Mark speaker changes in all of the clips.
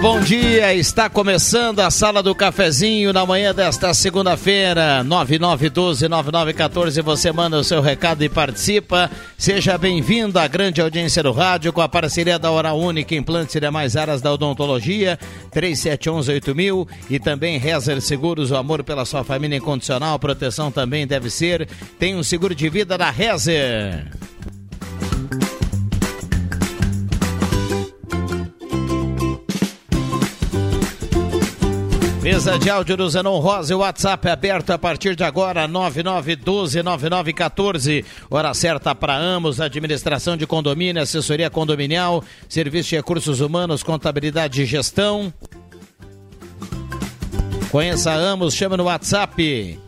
Speaker 1: Bom dia. Está começando a Sala do Cafezinho na manhã desta segunda-feira, 9912-9914. Você manda o seu recado e participa. Seja bem-vindo à grande audiência do rádio com a parceria da Hora Única, implantes e demais áreas da odontologia, 3711-8000 e também Rezer Seguros, o amor pela sua família incondicional. Proteção também deve ser. Tem um seguro de vida da Rezer. Mesa de áudio do Zenon Rosa, o WhatsApp é aberto a partir de agora, 9912-9914. Hora certa para Amos, administração de condomínio, assessoria condominial, serviço de recursos humanos, contabilidade e gestão. Conheça Amos, chama no WhatsApp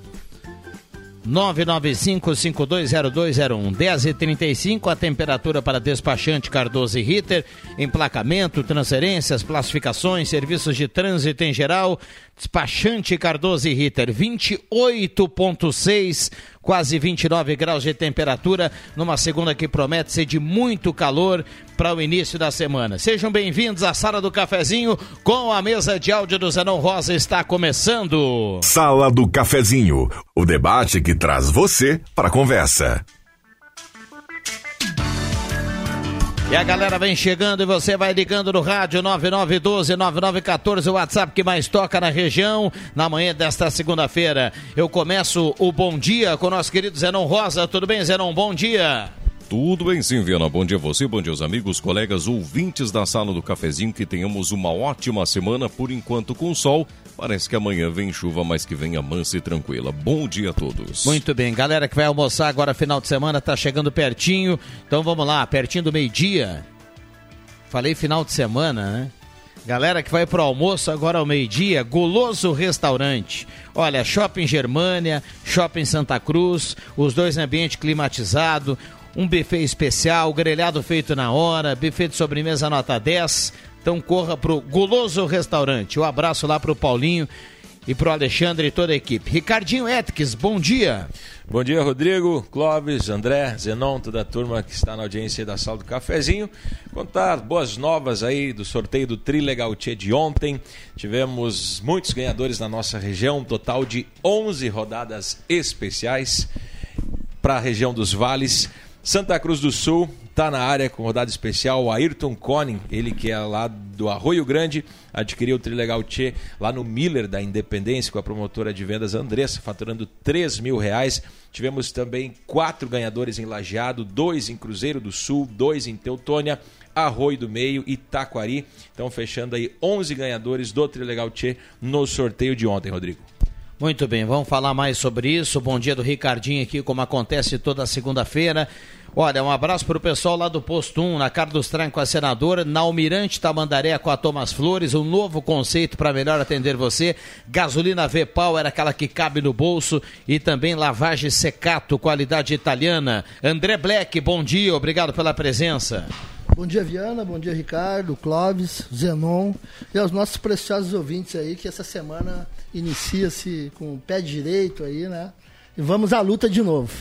Speaker 1: 995-520201. 10 e 35 a temperatura para despachante Cardoso e Ritter, emplacamento, transferências, classificações, serviços de trânsito em geral. Despachante Cardoso e Ritter, 28,6 quase 29 graus de temperatura, numa segunda que promete ser de muito calor para o início da semana. Sejam bem-vindos à Sala do Cafezinho, com a mesa de áudio do Zenon Rosa está começando.
Speaker 2: Sala do Cafezinho, o debate que traz você para a conversa.
Speaker 1: E a galera vem chegando e você vai ligando no rádio 9912-9914, o WhatsApp que mais toca na região, na manhã desta segunda-feira. Eu começo o bom dia com o nosso querido Zenon Rosa. Tudo bem, Zenon? Bom dia.
Speaker 3: Tudo bem sim, Viana. Bom dia a você, bom dia aos amigos, colegas, ouvintes da sala do cafezinho. Que tenhamos uma ótima semana, por enquanto com sol. Parece que amanhã vem chuva, mas que venha mansa e tranquila. Bom dia a todos.
Speaker 1: Muito bem, galera que vai almoçar agora final de semana, tá chegando pertinho. Então vamos lá, pertinho do meio-dia. Falei final de semana, né? Galera que vai pro almoço agora ao meio-dia, Goloso Restaurante. Olha, Shopping Germânia, Shopping Santa Cruz, os dois ambiente climatizado, um buffet especial, grelhado feito na hora, buffet de sobremesa nota 10. Então corra pro Guloso Restaurante. Um abraço lá pro Paulinho e pro Alexandre e toda a equipe. Ricardinho Etques, bom dia.
Speaker 4: Bom dia, Rodrigo, Clóvis, André, Zenon, toda a turma que está na audiência da Sala do Cafezinho. Contar boas novas aí do sorteio do Trilegal Tchê de ontem. Tivemos muitos ganhadores na nossa região, um total de 11 rodadas especiais para a região dos vales. Santa Cruz do Sul está na área com rodada especial. O Ayrton Conin, ele que é lá do Arroio Grande, adquiriu o Trilegal Tchê lá no Miller da Independência com a promotora de vendas Andressa, faturando 3 mil reais. Tivemos também quatro ganhadores em Lajeado, dois em Cruzeiro do Sul, dois em Teutônia, Arroio do Meio e Taquari. Então fechando aí 11 ganhadores do Trilegal Tchê no sorteio de ontem, Rodrigo.
Speaker 1: Muito bem, vamos falar mais sobre isso. Bom dia do Ricardinho aqui, como acontece toda segunda-feira. Olha, um abraço para o pessoal lá do Posto 1, na Carlos Tran com a senadora, na Almirante Tamandaré com a Thomas Flores, um novo conceito para melhor atender você. Gasolina V-Power, aquela que cabe no bolso e também lavagem secato, qualidade italiana. André Black, bom dia, obrigado pela presença.
Speaker 5: Bom dia, Viana. Bom dia, Ricardo, Clóvis, Zenon e aos nossos preciosos ouvintes aí, que essa semana inicia-se com o pé direito aí, né? E vamos à luta de novo.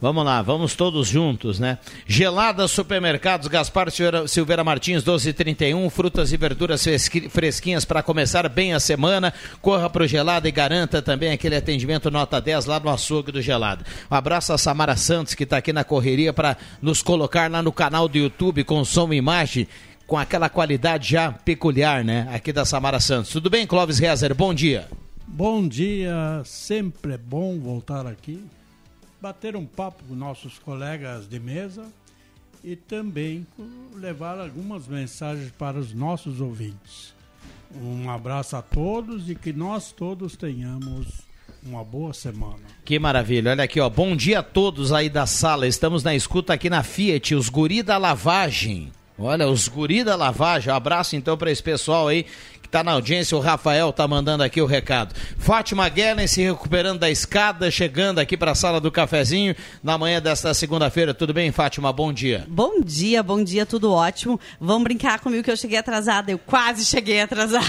Speaker 1: Vamos lá, vamos todos juntos, né? Gelada Supermercados, Gaspar Silveira, Martins, 1231, frutas e verduras fresquinhas para começar bem a semana. Corra pro Gelada e garanta também aquele atendimento nota 10 lá no açougue do Gelada. Um abraço a Samara Santos, que está aqui na correria para nos colocar lá no canal do YouTube com som e imagem com aquela qualidade já peculiar, né? Aqui da Samara Santos. Tudo bem, Clóvis Rezer? Bom dia.
Speaker 6: Bom dia, sempre é bom voltar aqui bater um papo com nossos colegas de mesa e também levar algumas mensagens para os nossos ouvintes. Um abraço a todos e que nós todos tenhamos uma boa semana.
Speaker 1: Que maravilha. Olha aqui, ó. Bom dia a todos aí da sala. Estamos na escuta aqui na Fiat, os guri da lavagem. Olha, os guri da lavagem. Um abraço então para esse pessoal aí Tá na audiência, o Rafael tá mandando aqui o recado. Fátima Guerra se recuperando da escada, chegando aqui para a sala do cafezinho na manhã desta segunda-feira. Tudo bem, Fátima? Bom dia.
Speaker 7: Bom dia, bom dia, tudo ótimo. Vamos brincar comigo que eu cheguei atrasada. Eu quase cheguei atrasada.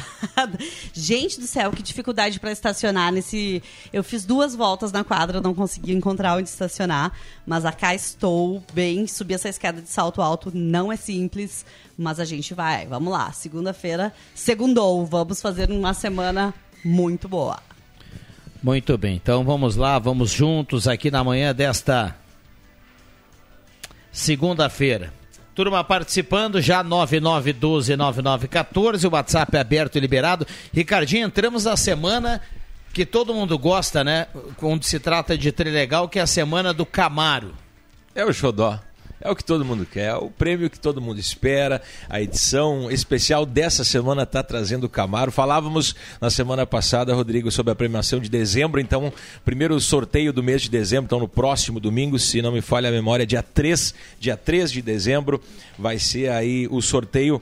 Speaker 7: Gente do céu, que dificuldade para estacionar nesse. Eu fiz duas voltas na quadra, não consegui encontrar onde estacionar, mas acá estou bem. Subir essa escada de salto alto não é simples mas a gente vai. Vamos lá. Segunda-feira, segundou. Vamos fazer uma semana muito boa.
Speaker 1: Muito bem. Então vamos lá, vamos juntos aqui na manhã desta segunda-feira. Turma participando, já 9912-9914, o WhatsApp é aberto e liberado. Ricardinho, entramos na semana que todo mundo gosta, né? Quando se trata de Trilegal, que é a semana do Camaro.
Speaker 4: É o xodó. É o que todo mundo quer, é o prêmio que todo mundo espera. A edição especial dessa semana está trazendo o Camaro. Falávamos na semana passada, Rodrigo, sobre a premiação de dezembro. Então, primeiro sorteio do mês de dezembro, então no próximo domingo, se não me falha a memória, dia 3, dia 3 de dezembro, vai ser aí o sorteio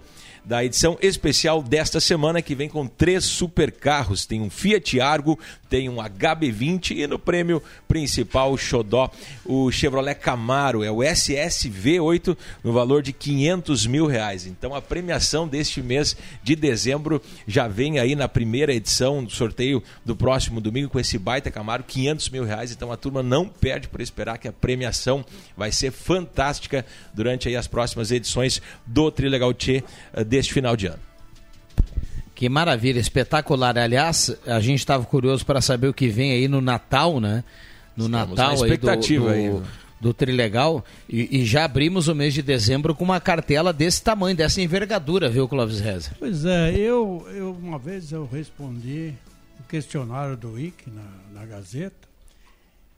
Speaker 4: da edição especial desta semana, que vem com três super carros. Tem um Fiat Argo, tem um HB20 e no prêmio principal, o Xodó, o Chevrolet Camaro, é o SSV8, no valor de 500 mil reais. Então a premiação deste mês de dezembro já vem aí na primeira edição do sorteio do próximo domingo com esse baita Camaro, 500 mil reais. Então a turma não perde por esperar que a premiação vai ser fantástica durante aí as próximas edições do Trilegal Tchê eh, deste final de ano.
Speaker 1: Que maravilha, espetacular. Aliás, a gente estava curioso para saber o que vem aí no Natal, né? No
Speaker 4: Estamos
Speaker 1: Natal
Speaker 4: aí do, do,
Speaker 1: aí. do Trilegal. E, e, já abrimos o mês de dezembro com uma cartela desse tamanho, dessa envergadura, viu, Clóvis Reza?
Speaker 6: Pois é, eu, eu uma vez eu respondi o um questionário do IC na, na Gazeta.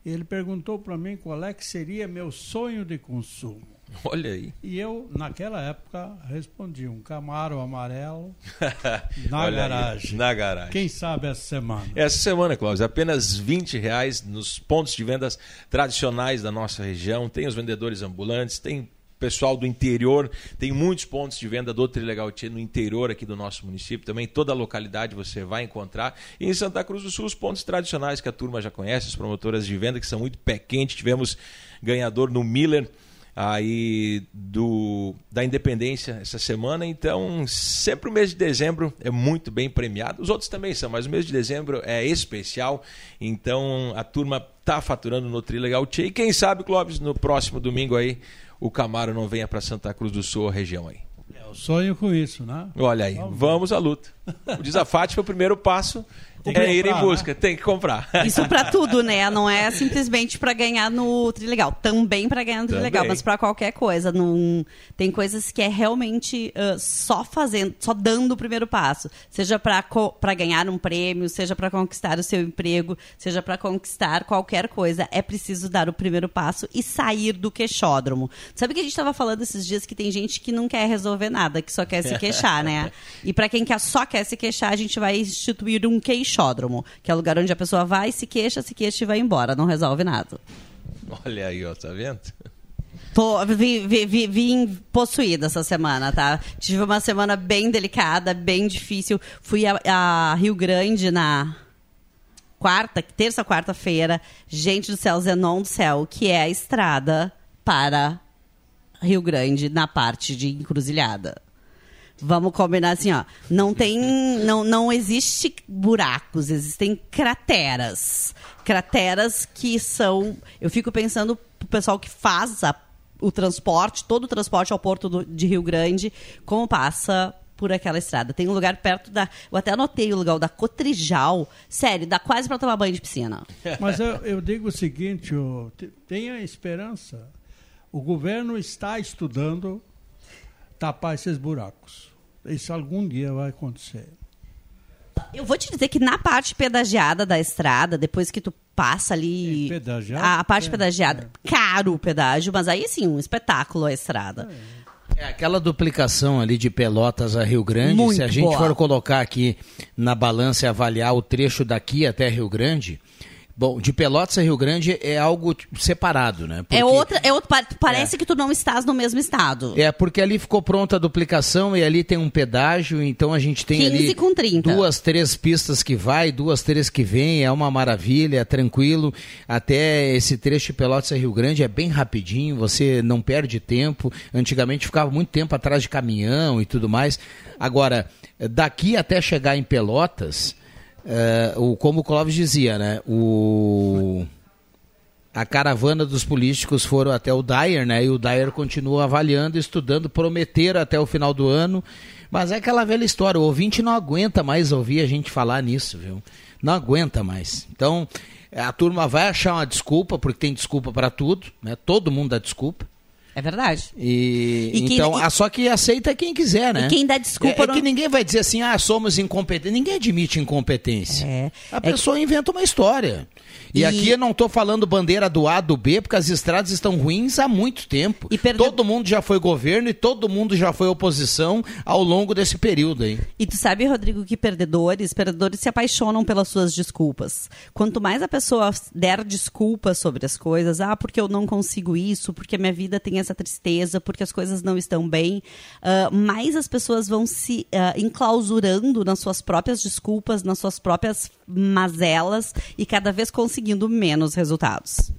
Speaker 6: E ele perguntou para mim qual é que seria meu sonho de consumo.
Speaker 4: Olha aí.
Speaker 6: E eu, naquela época, respondi um Camaro amarelo na garagem.
Speaker 4: Aí, na garagem.
Speaker 6: Quem sabe essa semana?
Speaker 4: Essa semana, Cláudio, apenas 20 reais nos pontos de vendas tradicionais da nossa região. Tem os vendedores ambulantes, tem pessoal do interior, tem muitos pontos de venda do Trilegal Tchê no interior aqui do nosso município, também toda a localidade você vai encontrar. E em Santa Cruz do Sul, os pontos tradicionais que a turma já conhece, as promotoras de venda que são muito pé quente. Tivemos ganhador no Miller aí do da Independência essa semana, então sempre o mês de dezembro é muito bem premiado. Os outros também são, mas o mês de dezembro é especial, então a turma tá faturando no Trilegal Tchê. E quem sabe, Clóvis, no próximo domingo aí o Camaro não venha para Santa Cruz do Sul, a região aí.
Speaker 6: É o sonho com isso, né?
Speaker 4: Olha aí, vamos, vamos à luta. O desafate foi o primeiro passo tem é ir em busca, né? tem que comprar.
Speaker 7: Isso para tudo, né? Não é simplesmente para ganhar no Trilegal. Também para ganhar no Trilegal, mas para qualquer coisa. Não... Tem coisas que é realmente uh, só fazendo, só dando o primeiro passo. Seja para co... ganhar um prêmio, seja para conquistar o seu emprego, seja para conquistar qualquer coisa. É preciso dar o primeiro passo e sair do queixódromo. Sabe que a gente estava falando esses dias que tem gente que não quer resolver nada, que só quer se queixar, né? E para quem quer, só quer se queixar, a gente vai instituir um queixo queixódromo, que é o lugar onde a pessoa vai, se queixa, se queixa e vai embora, não resolve nada.
Speaker 4: Olha aí, ó, tá vendo?
Speaker 7: Tô, vim, vim, vim, possuída essa semana, tá? Tive uma semana bem delicada, bem difícil. Fui a, a Rio Grande na quarta, terça, quarta-feira. Gente do céu, Zenon do céu, que é a estrada para Rio Grande na parte de encruzilhada. Vamos combinar assim, ó. Não tem. Não, não existe buracos, existem crateras. Crateras que são. Eu fico pensando pro pessoal que faz a, o transporte, todo o transporte ao porto do, de Rio Grande, como passa por aquela estrada. Tem um lugar perto da. Eu até anotei o lugar, da Cotrijal. Sério, dá quase para tomar banho de piscina.
Speaker 6: Mas eu, eu digo o seguinte: tenha esperança. O governo está estudando tapar esses buracos. Isso algum dia vai acontecer.
Speaker 7: Eu vou te dizer que na parte pedagiada da estrada, depois que tu passa ali.
Speaker 6: É
Speaker 7: a, a, parte é, pedagiada, é. caro o pedágio, mas aí sim, um espetáculo a estrada.
Speaker 1: É. aquela duplicação ali de Pelotas a Rio Grande,
Speaker 7: Muito
Speaker 1: se a gente
Speaker 7: boa.
Speaker 1: for colocar aqui na balança e avaliar o trecho daqui até Rio Grande, Bom, de Pelotas a Rio Grande é algo separado, né?
Speaker 7: É porque, é outra, é outro, parece é. que tu não estás no mesmo estado.
Speaker 1: É, porque ali ficou pronta a duplicação e ali tem um pedágio, então a gente tem
Speaker 7: 15
Speaker 1: ali
Speaker 7: com 30.
Speaker 1: duas, três pistas que vai, duas, três que vem, é uma maravilha, é tranquilo. Até esse trecho de Pelotas a Rio Grande é bem rapidinho, você não perde tempo. Antigamente ficava muito tempo atrás de caminhão e tudo mais. Agora, daqui até chegar em Pelotas o, como o Clóvis dizia, né? O, a caravana dos políticos foram até o Dyer, né? E o Dyer continua avaliando, estudando, prometeram até o final do ano. Mas é aquela velha história, o ouvinte não aguenta mais ouvir a gente falar nisso, viu? Não aguenta mais. Então, a turma vai achar uma desculpa, porque tem desculpa para tudo, né? Todo mundo dá desculpa.
Speaker 7: É verdade.
Speaker 1: E, e então, e, só que aceita quem quiser, né?
Speaker 7: E quem dá desculpa.
Speaker 1: É, é que ninguém vai dizer assim, ah, somos incompetentes. Ninguém admite incompetência.
Speaker 7: É.
Speaker 1: A pessoa que... inventa uma história. E, e, aqui eu não estou falando bandeira do A, do B, porque as estradas estão ruins há muito tempo. E perde... Todo mundo já foi governo e todo mundo já foi oposição ao longo desse período aí.
Speaker 7: E tu sabe, Rodrigo, que perdedores, perdedores se apaixonam pelas suas desculpas. Quanto mais a pessoa der desculpas sobre as coisas, ah, porque eu não consigo isso, porque a minha vida tem essa tristeza, porque as coisas não estão bem, uh, mais as pessoas vão se uh, enclausurando nas suas próprias desculpas, nas suas próprias mazelas e cada vez conseguindo menos resultados.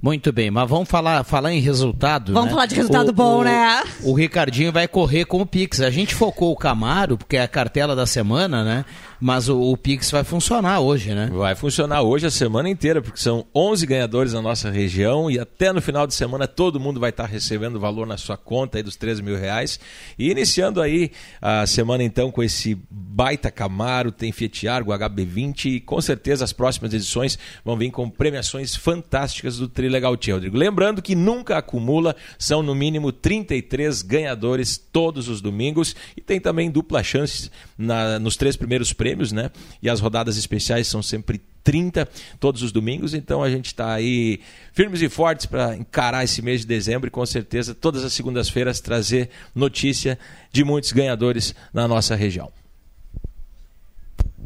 Speaker 1: Muito bem, mas vamos falar, falar em resultado.
Speaker 7: Vamos
Speaker 1: né?
Speaker 7: falar de resultado o, bom,
Speaker 1: o,
Speaker 7: né?
Speaker 1: O Ricardinho vai correr com o Pix. A gente focou o Camaro, porque é a cartela da semana, né? Mas o, o, Pix vai funcionar hoje, né?
Speaker 4: Vai funcionar hoje a semana inteira, porque são 11 ganhadores na nossa região e até no final de semana todo mundo vai estar recebendo valor na sua conta aí dos 13 mil reais. E iniciando aí a semana então com esse baita Camaro, tem Fiat Argo HB20 e com certeza as próximas edições vão vir com premiações fantásticas do Trilegal Tia, Rodrigo. Lembrando que nunca acumula, são no mínimo 33 ganhadores todos os domingos e tem também dupla chance na, nos três primeiros prêmios, né? E as rodadas especiais são sempre 30 todos os domingos, então a gente está aí firmes e fortes para encarar esse mês de dezembro e com certeza todas as segundas-feiras trazer notícia de muitos ganhadores na nossa região.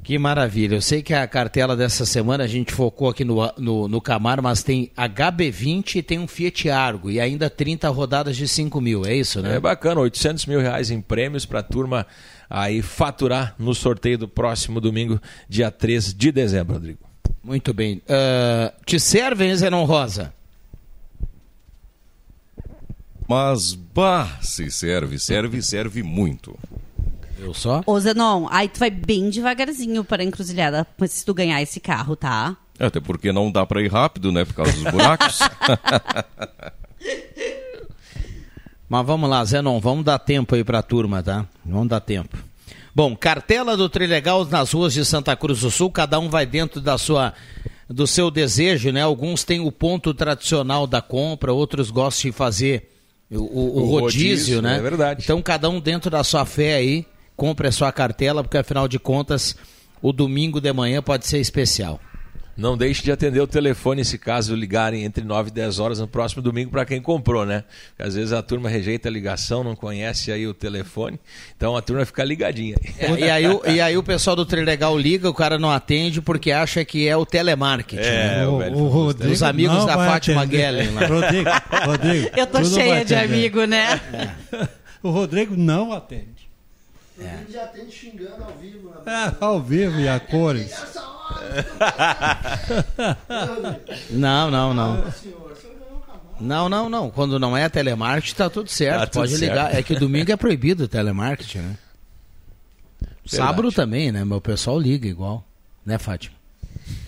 Speaker 1: Que maravilha. Eu sei que a cartela dessa semana a gente focou aqui no, no, no Camaro, mas tem HB20 e tem um Fiat Argo e ainda 30 rodadas de 5 mil, é isso, né?
Speaker 4: É bacana, 800 mil reais em prêmios para a turma aí faturar no sorteio do próximo domingo, dia 3 de dezembro, Rodrigo.
Speaker 1: Muito bem. Uh, te serve, hein, Zenon Rosa?
Speaker 3: Mas, bah, se serve, serve, serve muito.
Speaker 1: Eu só?
Speaker 7: Ô, Zenon, aí tu vai bem devagarzinho para a encruzilhada se tu ganhar esse carro, tá?
Speaker 3: É, até porque não dá para ir rápido, né? Por causa dos buracos.
Speaker 1: Mas vamos lá, Zenon, vamos dar tempo aí para a turma, tá? Vamos dar tempo. Bom, cartela do Trilegal nas ruas de Santa Cruz do Sul, cada um vai dentro da sua do seu desejo, né? Alguns têm o ponto tradicional da compra, outros gostam de fazer o, o, o, rodízio, rodízio, né?
Speaker 4: É verdade.
Speaker 1: Então cada um dentro da sua fé aí, compre a sua cartela, porque afinal de contas o domingo de manhã pode ser especial.
Speaker 4: Não deixe de atender o telefone se caso ligarem entre 9 e 10 horas no próximo domingo para quem comprou, né? Porque às vezes a turma rejeita a ligação, não conhece aí o telefone, então a turma fica ligadinha.
Speaker 1: É, e, aí, o, e aí o pessoal do Trilegal liga, o cara não atende porque acha que é o telemarketing.
Speaker 4: É,
Speaker 1: né?
Speaker 4: o,
Speaker 6: o, o Rodrigo
Speaker 1: Os amigos
Speaker 6: não
Speaker 1: da Fátima. Guellen lá.
Speaker 6: Rodrigo, Rodrigo.
Speaker 7: Eu tô cheia de amigo, né?
Speaker 6: O Rodrigo não atende.
Speaker 5: Ele já tem xingando ao vivo. Né?
Speaker 6: É, ao vivo e a cores.
Speaker 5: Hora!
Speaker 1: Não, não, não.
Speaker 5: senhor, senhor ganhou o Camargo.
Speaker 1: Não, não, não. Quando não é telemarketing, tá tudo certo.
Speaker 4: Tá tudo
Speaker 1: Pode
Speaker 4: certo.
Speaker 1: ligar. É que domingo é proibido o telemarketing, né? Sábado também, né? Meu pessoal liga igual. Né, Fátima?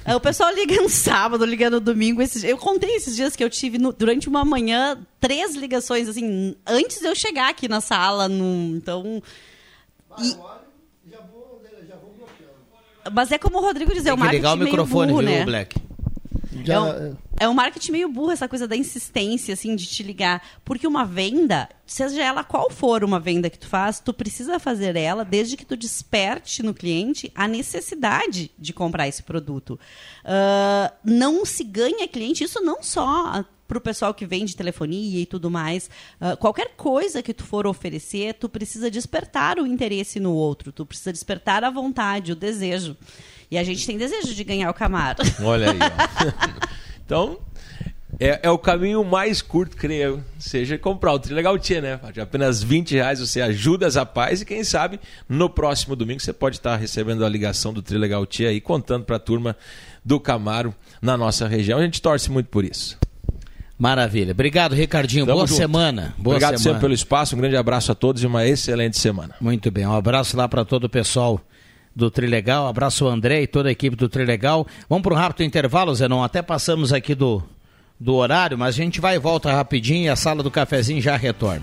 Speaker 7: É, O pessoal liga no sábado, liga no domingo. Esses- eu contei esses dias que eu tive no- durante uma manhã três ligações, assim, antes de eu chegar aqui na sala. no- então. E-
Speaker 5: Já vou, já vou bloqueando.
Speaker 7: mas é como o Rodrigo diz, é o marketing
Speaker 1: ligar o
Speaker 7: meio
Speaker 1: microfone,
Speaker 7: burro,
Speaker 1: viu,
Speaker 7: né?
Speaker 1: Black?
Speaker 5: Já,
Speaker 7: É um, é um marketing meio burro essa coisa da insistência, assim, de te ligar. Porque uma venda, seja ela qual for uma venda que tu faz, tu precisa fazer ela desde que tu desperte no cliente a necessidade de comprar esse produto. Ah, não se ganha cliente, isso não só para o pessoal que vende telefonia e tudo mais. Ah, qualquer coisa que tu for oferecer, tu precisa despertar o interesse no outro, tu precisa despertar a vontade, o desejo. E a gente tem desejo de ganhar o Camaro.
Speaker 4: Olha aí, ó. então, é, é o caminho mais curto, creio, seja comprar o Trilegal Tia, né? De apenas 20 reais você ajuda as rapazes e quem sabe no próximo domingo você pode estar recebendo a ligação do Trilegal Tia aí, contando para a turma do Camaro na nossa região. A gente torce muito por isso.
Speaker 1: Maravilha. Obrigado, Ricardinho.
Speaker 4: Tamo
Speaker 1: Boa
Speaker 4: junto.
Speaker 1: semana. Boa
Speaker 4: Obrigado
Speaker 1: semana.
Speaker 4: sempre pelo espaço, um grande abraço a todos e uma excelente semana.
Speaker 1: Muito bem, um abraço lá para todo o pessoal do Trilegal, um abraço ao André e toda a equipe do Trilegal. Vamos para um rápido intervalo, Zenon, até passamos aqui do, do horário, mas a gente vai e volta rapidinho e a sala do cafezinho já retorna.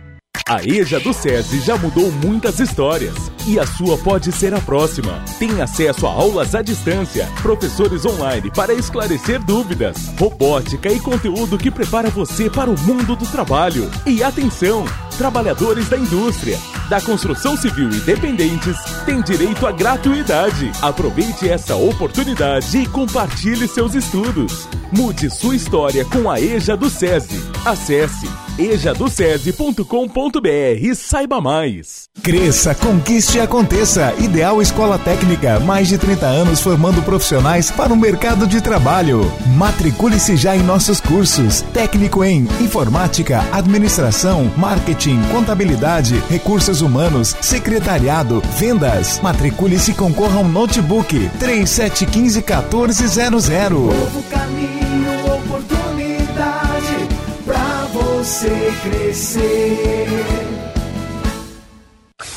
Speaker 8: A EJA do SESI já mudou muitas histórias e a sua pode ser a próxima. Tem acesso a aulas à distância, professores online para esclarecer dúvidas, robótica e conteúdo que prepara você para o mundo do trabalho. E atenção! Trabalhadores da indústria, da construção civil e dependentes têm direito à gratuidade. Aproveite essa oportunidade e compartilhe seus estudos. Mude sua história com a EJA do SESI. Acesse ejadocese.com.br e saiba mais.
Speaker 9: Cresça, conquiste e aconteça. Ideal Escola Técnica, mais de 30 anos formando profissionais para o mercado de trabalho. Matricule-se já em nossos cursos. Técnico em Informática, Administração, Marketing, Contabilidade, Recursos Humanos, Secretariado, Vendas. Matricule-se e concorra a um notebook. 3715 1400.
Speaker 10: Novo caminho, oportunidade pra você crescer.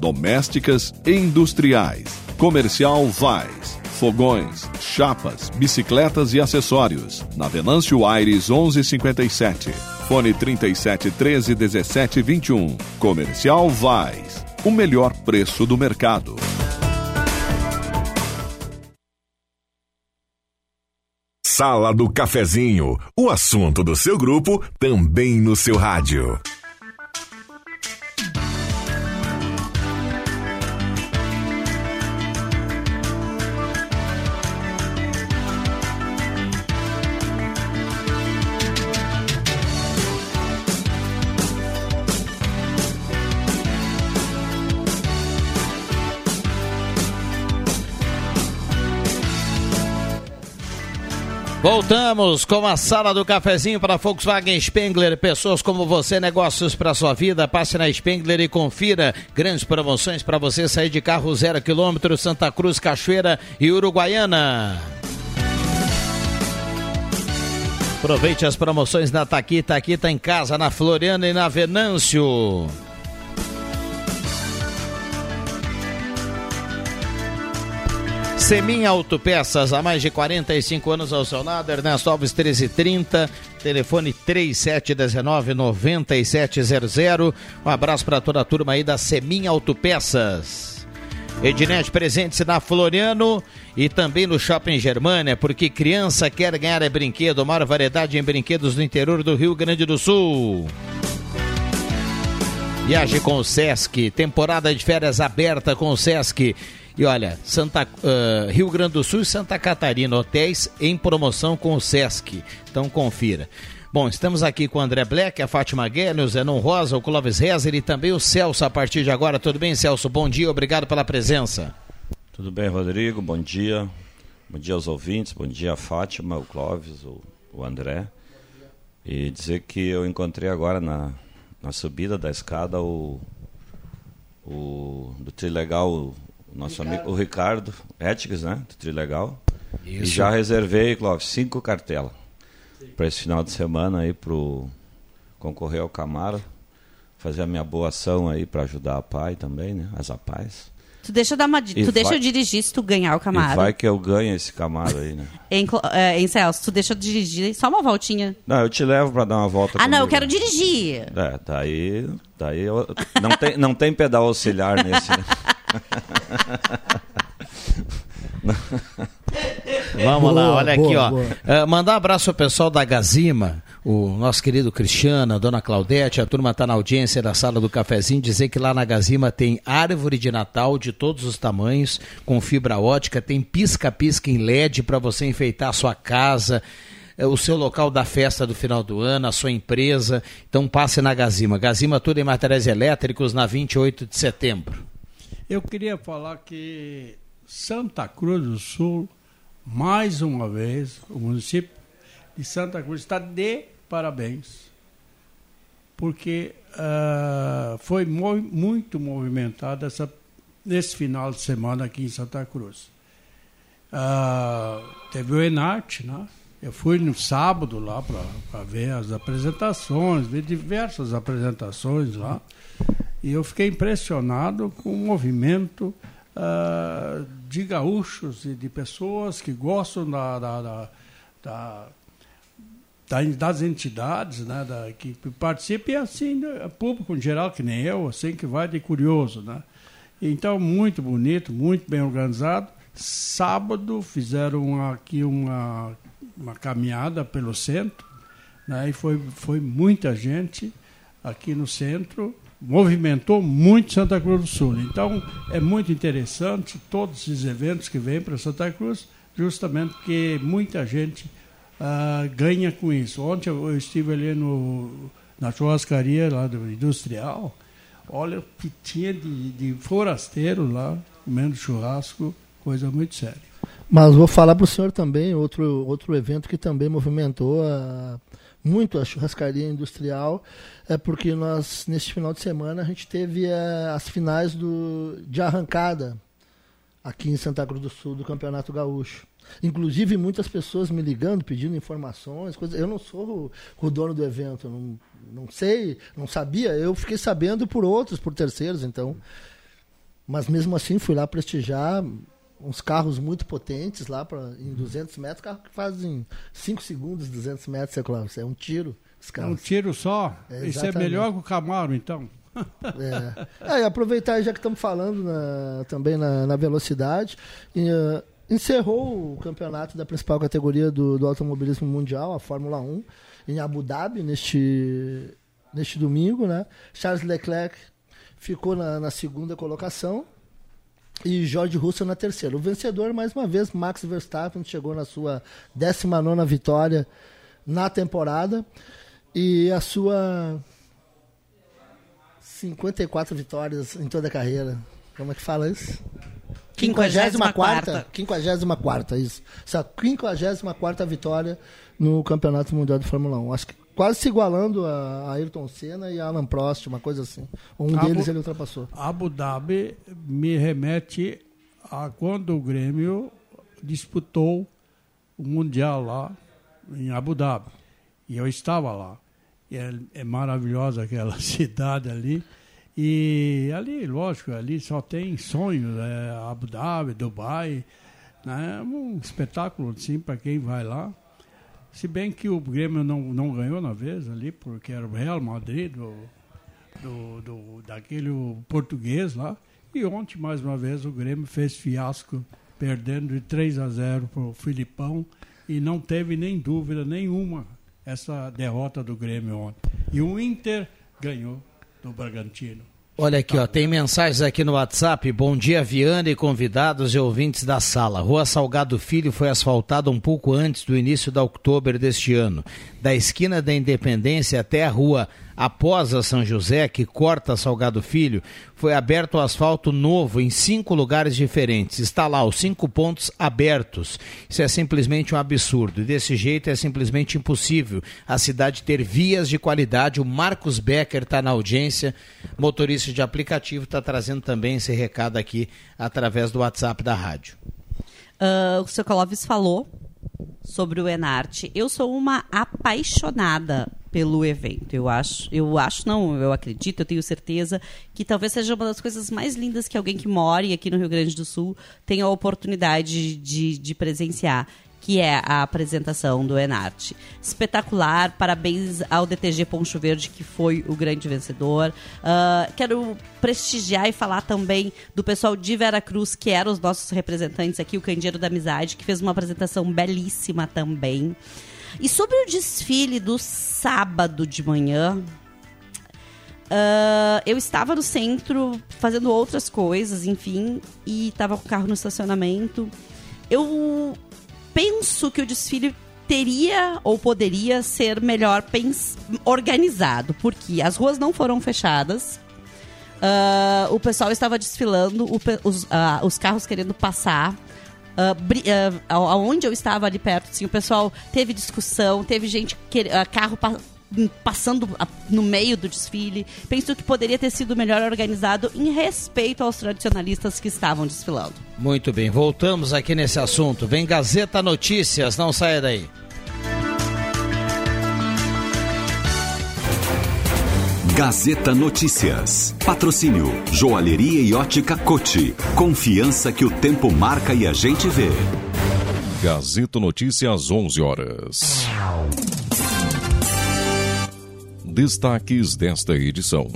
Speaker 11: domésticas e industriais. Comercial Vais. Fogões, chapas, bicicletas e acessórios. Na Venâncio Aires 1157. Fone 37 13 17 21. Comercial Vais. O melhor preço do mercado.
Speaker 2: Sala do Cafezinho, o assunto do seu grupo também no seu rádio.
Speaker 1: Voltamos com a sala do cafezinho para Volkswagen Spengler. Pessoas como você, negócios para sua vida. Passe na Spengler e confira grandes promoções para você sair de carro zero quilômetro, Santa Cruz, Cachoeira e Uruguaiana. Aproveite as promoções na Taquita. Taquita em casa, na Floriana e na Venâncio. Semin Autopeças, há mais de 45 anos ao seu lado, Ernesto Alves 1330, telefone 3719-9700. Um abraço para toda a turma aí da Semin Autopeças. Ednet presente na Floriano e também no Shopping Germânia, porque criança quer ganhar é brinquedo, maior variedade em brinquedos no interior do Rio Grande do Sul. Viaje com o Sesc, temporada de férias aberta com o Sesc. E olha, Santa, uh, Rio Grande do Sul e Santa Catarina, hotéis em promoção com o Sesc. Então confira. Bom, estamos aqui com o André Black, a Fátima Guerra, o Zenon Rosa, o Clóvis Rezer e também o Celso a partir de agora. Tudo bem, Celso? Bom dia, obrigado pela presença.
Speaker 12: Tudo bem, Rodrigo? Bom dia. Bom dia aos ouvintes, bom dia a Fátima, o Clóvis, o, o André. E dizer que eu encontrei agora na, na subida da escada o, o do Trilegal o nosso Ricardo. amigo o Ricardo Etix, né? Do Trilegal. Isso. E já reservei, Clóvis, cinco cartelas para esse final de semana aí pro concorrer ao Camaro, fazer a minha boa ação aí para ajudar a pai também, né? As apais.
Speaker 7: Tu deixa eu dar uma, tu deixa eu dirigir se tu ganhar o Camaro.
Speaker 12: E vai que eu ganho esse Camaro aí, né?
Speaker 7: em, é, em Celso, tu deixa eu dirigir só uma voltinha.
Speaker 12: Não, eu te levo para dar uma volta.
Speaker 7: Ah, comigo. não, eu quero dirigir.
Speaker 12: É, daí, daí eu, não tem, não tem pedal auxiliar nesse.
Speaker 1: Vamos boa, lá, olha boa, aqui, ó. Uh, mandar um abraço ao pessoal da Gazima, o nosso querido Cristiano, a dona Claudete, a turma está na audiência da sala do cafezinho, dizer que lá na Gazima tem árvore de Natal de todos os tamanhos, com fibra ótica, tem pisca-pisca em LED para você enfeitar a sua casa é, o seu local da festa do final do ano, a sua empresa. Então passe na Gazima. Gazima tudo em materiais elétricos na 28 de setembro.
Speaker 6: Eu queria falar que Santa Cruz do Sul, mais uma vez, o município de Santa Cruz está de parabéns, porque uh, foi mo muito movimentado essa, nesse final de semana aqui em Santa Cruz. Uh, teve o Enarte, né? Eu fui no sábado lá para ver as apresentações, ver diversas apresentações lá. E eu fiquei impressionado com o movimento uh, de gaúchos e de pessoas que gostam da, da, da, da das entidades né, da, que participam e assim, né, público em geral, que nem eu, assim, que vai de curioso. Né? Então, muito bonito, muito bem organizado. Sábado fizeram aqui uma, uma caminhada pelo centro, né, e foi, foi muita gente aqui no centro movimentou muito Santa Cruz do Sul. Então, é muito interessante todos esses eventos que vêm para Santa Cruz, justamente porque muita gente uh, ganha com isso. Ontem eu estive ali no, na churrascaria lá do Industrial, olha o que tinha de, de forasteiro lá, comendo churrasco, coisa muito séria.
Speaker 5: Mas vou falar para o senhor também, outro, outro evento que também movimentou a muito a churrascaria industrial, é porque nós, neste final de semana, a gente teve é, as finais do, de arrancada aqui em Santa Cruz do Sul do Campeonato Gaúcho. Inclusive, muitas pessoas me ligando, pedindo informações. Coisas. Eu não sou o, o dono do evento, não, não sei, não sabia. Eu fiquei sabendo por outros, por terceiros, então. Mas mesmo assim, fui lá prestigiar uns carros muito potentes lá pra, em 200 metros, carro que fazem 5 segundos 200 metros, você Cláudio, é um tiro.
Speaker 6: É um tiro só? É, Isso é melhor que o Camaro, então?
Speaker 5: é. é. e aproveitar já que estamos falando na, também na, na velocidade, e, uh, encerrou o campeonato da principal categoria do, do automobilismo mundial, a Fórmula 1, em Abu Dhabi, neste, neste domingo. Né? Charles Leclerc ficou na, na segunda colocação e George Russell na terceira. O vencedor, mais uma vez, Max Verstappen, chegou na sua 19 vitória na temporada e a sua 54 vitórias em toda a carreira. Como é que fala isso? 54 54 isso. Essa 54 vitória no Campeonato Mundial de Fórmula 1. Acho que quase se igualando a Ayrton Senna e a Alan Prost, uma coisa assim. Um Abu, deles ele ultrapassou.
Speaker 6: Abu Dhabi me remete a quando o Grêmio disputou o Mundial lá em Abu Dhabi. E eu estava lá. É, é maravilhosa aquela cidade ali. E ali, lógico, ali só tem sonhos, é Abu Dhabi, Dubai, né? É um espetáculo assim para quem vai lá. Se bem que o Grêmio não, não ganhou na vez ali, porque era o Real Madrid, do, do, do, daquele português lá. E ontem, mais uma vez, o Grêmio fez fiasco, perdendo de 3 a 0 para o Filipão. E não teve nem dúvida nenhuma essa derrota do Grêmio ontem. E o Inter ganhou do Bragantino.
Speaker 1: Olha aqui, ó, tem mensagens aqui no WhatsApp. Bom dia, Viana e convidados e ouvintes da sala. Rua Salgado Filho foi asfaltada um pouco antes do início da outubro deste ano. Da esquina da Independência até a rua após a São José, que corta Salgado Filho, foi aberto o asfalto novo em cinco lugares diferentes. Está lá os cinco pontos abertos. Isso é simplesmente um absurdo. Desse jeito é simplesmente impossível a cidade ter vias de qualidade. O Marcos Becker está na audiência, motorista de aplicativo, está trazendo também esse recado aqui através do WhatsApp da rádio.
Speaker 7: Uh, o seu Clóvis falou sobre o Enarte. Eu sou uma apaixonada pelo evento. Eu acho, eu acho não, eu acredito, eu tenho certeza que talvez seja uma das coisas mais lindas que alguém que mora aqui no Rio Grande do Sul tenha a oportunidade de, de presenciar que é a apresentação do Enarte. Espetacular, parabéns ao DTG Poncho Verde, que foi o grande vencedor. Uh, quero prestigiar e falar também do pessoal de Veracruz, que eram os nossos representantes aqui, o Candeiro da Amizade, que fez uma apresentação belíssima também. E sobre o desfile do sábado de manhã, Uh, eu estava no centro fazendo outras coisas, enfim, e estava com o carro no estacionamento. Eu penso que o desfile teria ou poderia ser melhor organizado, porque as ruas não foram fechadas. Uh, o pessoal estava desfilando, o, os, uh, os carros querendo passar. Uh, aonde eu estava ali perto, assim, o pessoal teve discussão, teve gente, que, carro pa passando no meio do desfile. Penso que poderia ter sido melhor organizado em respeito aos tradicionalistas que estavam desfilando.
Speaker 1: Muito bem, voltamos aqui nesse assunto. Vem Gazeta Notícias, não saia daí.
Speaker 2: Gazeta Notícias. Patrocínio Joalheria e Ótica Cote. Confiança que o tempo marca e a gente vê.
Speaker 3: Gazeta Notícias 11 horas. Destaques desta edição.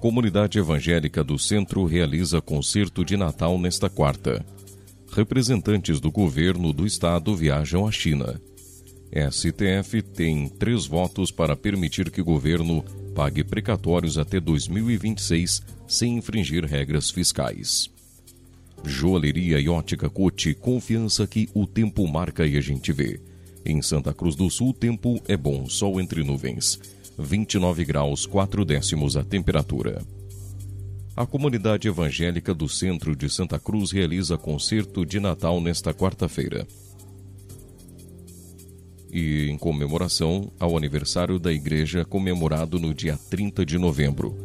Speaker 3: Comunidade Evangélica do Centro realiza concerto de Natal nesta quarta. Representantes do governo do estado viajam à China. STF tem três votos para permitir que o governo pague precatórios até 2026 sem infringir regras fiscais. Joalheria e ótica Cote, confiança que o tempo marca e a gente vê. Em Santa Cruz do Sul, tempo é bom, sol entre nuvens. 29 graus 4 décimos a temperatura. A comunidade evangélica do centro de Santa Cruz realiza concerto de Natal nesta quarta-feira e em comemoração ao aniversário da igreja comemorado no dia 30 de novembro.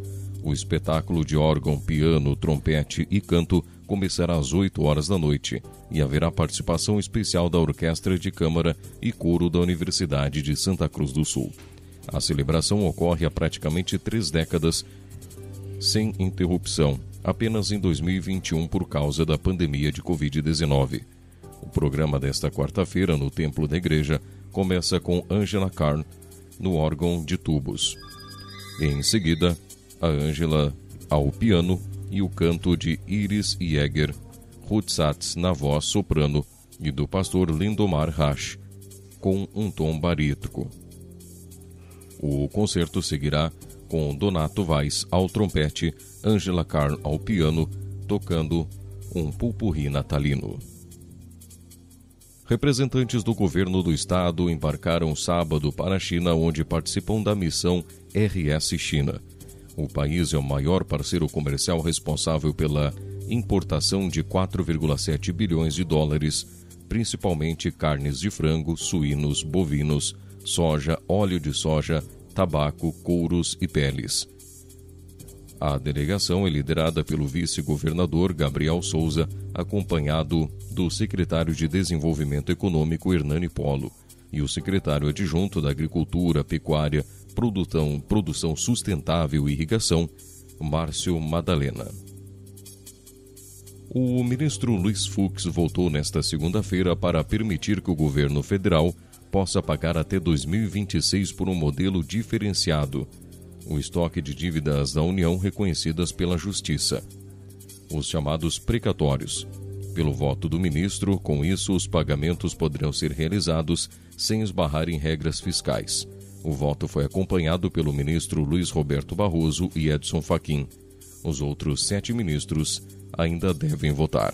Speaker 3: O espetáculo de órgão, piano, trompete e canto começará às 8 horas da noite e haverá participação especial da Orquestra de Câmara e Coro da Universidade de Santa Cruz do Sul. A celebração ocorre há praticamente três décadas sem interrupção, apenas em 2021 por causa da pandemia de Covid-19. O programa desta quarta-feira no Templo da Igreja começa com Angela Carn no órgão de tubos. Em seguida, a Angela ao piano e o canto de Iris Jäger Hutsats na voz soprano e do pastor Lindomar Rasch, com um tom barítrico. O concerto seguirá com Donato Vaz ao trompete, Angela Carl ao piano, tocando um pulpurri natalino. Representantes do governo do estado embarcaram sábado para a China, onde participam da missão RS China. O país é o maior parceiro comercial responsável pela importação de 4,7 bilhões de dólares, principalmente carnes de frango, suínos, bovinos, soja, óleo de soja, tabaco, couros e peles. A delegação é liderada pelo vice-governador Gabriel Souza, acompanhado do secretário de Desenvolvimento Econômico Hernani Polo e o secretário adjunto da Agricultura, Pecuária, Produção, Produção Sustentável e Irrigação, Márcio Madalena. O ministro Luiz Fux voltou nesta segunda-feira para permitir que o governo federal possa pagar até 2026 por um modelo diferenciado o estoque de dívidas da União reconhecidas pela Justiça. Os chamados precatórios. Pelo voto do ministro, com isso os pagamentos poderão ser realizados sem esbarrar em regras fiscais. O voto foi acompanhado pelo ministro Luiz Roberto Barroso e Edson Fachin. Os outros sete ministros ainda devem votar.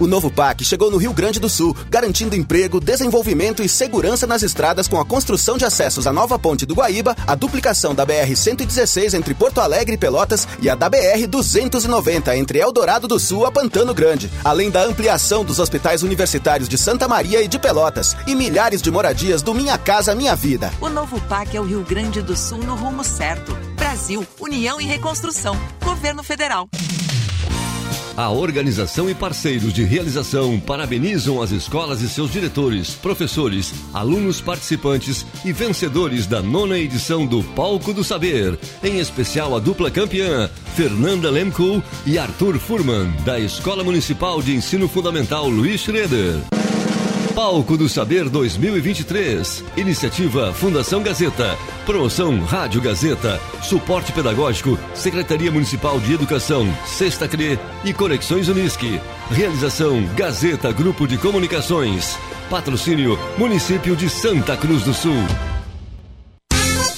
Speaker 13: O novo PAC chegou no Rio Grande do Sul, garantindo emprego, desenvolvimento e segurança nas estradas com a construção de acessos à nova ponte do Guaíba, a duplicação da BR-116 entre Porto Alegre e Pelotas e a da BR-290 entre Eldorado do Sul a Pantano Grande, além da ampliação dos hospitais universitários de Santa Maria e de Pelotas e milhares de moradias do Minha Casa Minha Vida.
Speaker 14: O novo PAC é o Rio Grande do Sul no rumo certo. Brasil, União e Reconstrução. Governo Federal.
Speaker 15: A organização e parceiros de realização parabenizam as escolas e seus diretores, professores, alunos participantes e vencedores da nona edição do Palco do Saber, em especial a dupla campeã, Fernanda Lemko e Arthur Furman, da Escola Municipal de Ensino Fundamental Luiz Schroeder. Palco do Saber 2023. Iniciativa Fundação Gazeta. Promoção Rádio Gazeta. Suporte Pedagógico. Secretaria Municipal de Educação. Sexta CRE e Conexões Unisque. Realização Gazeta Grupo de Comunicações. Patrocínio Município de Santa Cruz do Sul.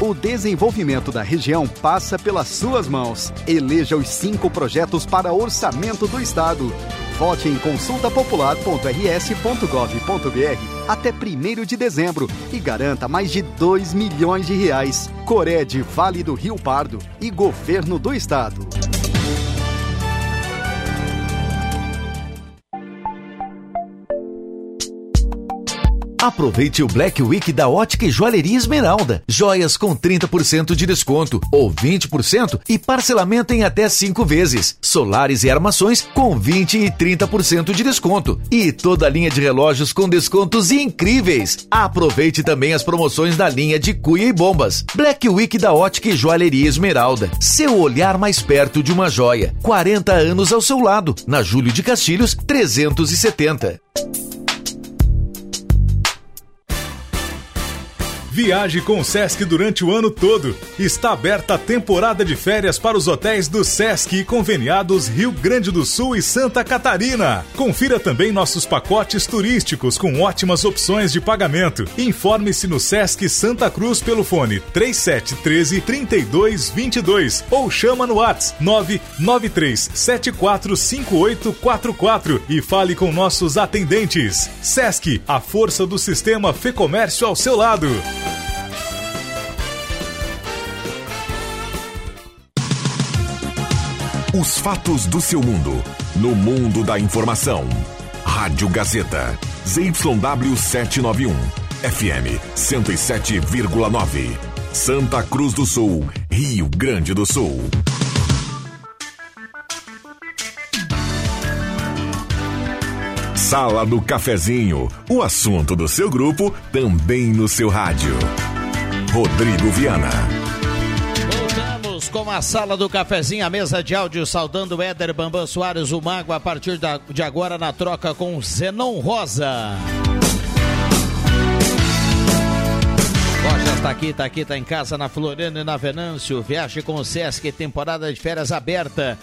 Speaker 16: O desenvolvimento da região passa pelas suas mãos. Eleja os cinco projetos para orçamento do Estado. Vote em consultapopular.rs.gov.br até 1 de dezembro e garanta mais de 2 milhões de reais. Cored Vale do Rio Pardo e Governo do Estado.
Speaker 9: Aproveite o Black Week da Ótica e Joalheria Esmeralda. Joias com 30% de desconto ou 20% e parcelamento em até 5 vezes. Solares e armações com 20 e 30% de desconto. E toda a linha de relógios com descontos incríveis. Aproveite também as promoções da linha de cuia e bombas. Black Week da Ótica e Joalheria Esmeralda. Seu olhar mais perto de uma joia. 40 anos ao seu lado. Na Júlio de Castilhos, 370.
Speaker 17: Viaje com o Sesc durante o ano todo. Está aberta a temporada de férias para os hotéis do Sesc e conveniados Rio Grande do Sul e Santa Catarina. Confira também nossos pacotes turísticos com ótimas opções de pagamento. Informe-se no Sesc Santa Cruz pelo fone 3713 3222 ou chama no WhatsApp 993 745844 e fale com nossos atendentes. Sesc, a força do sistema Fê Comércio ao seu lado.
Speaker 18: Os fatos do seu mundo. No mundo da informação. Rádio Gazeta. ZYW 791. FM 107,9. Santa Cruz do Sul. Rio Grande do Sul. Sala do Cafezinho. O assunto do seu grupo também no seu rádio. Rodrigo Viana.
Speaker 1: Com a sala do cafezinho, a mesa de áudio, saudando Éder Bambam Soares, o Mago, a partir de agora na troca com Zenon Rosa. Loja está aqui, está aqui, está em casa, na Floriano e na Venâncio. Viaje com o Sesc, temporada de férias aberta.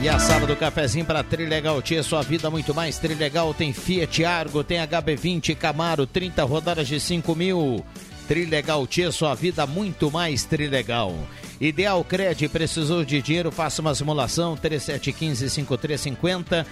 Speaker 1: E a sala do cafezinho para Trilegal Tia, sua vida muito mais. Trilegal tem Fiat Argo, tem HB20 Camaro, 30 rodadas de 5 mil. Trilegal Tia, sua vida muito mais Trilegal. Ideal Cred, precisou de dinheiro, faça uma simulação, 3715-5350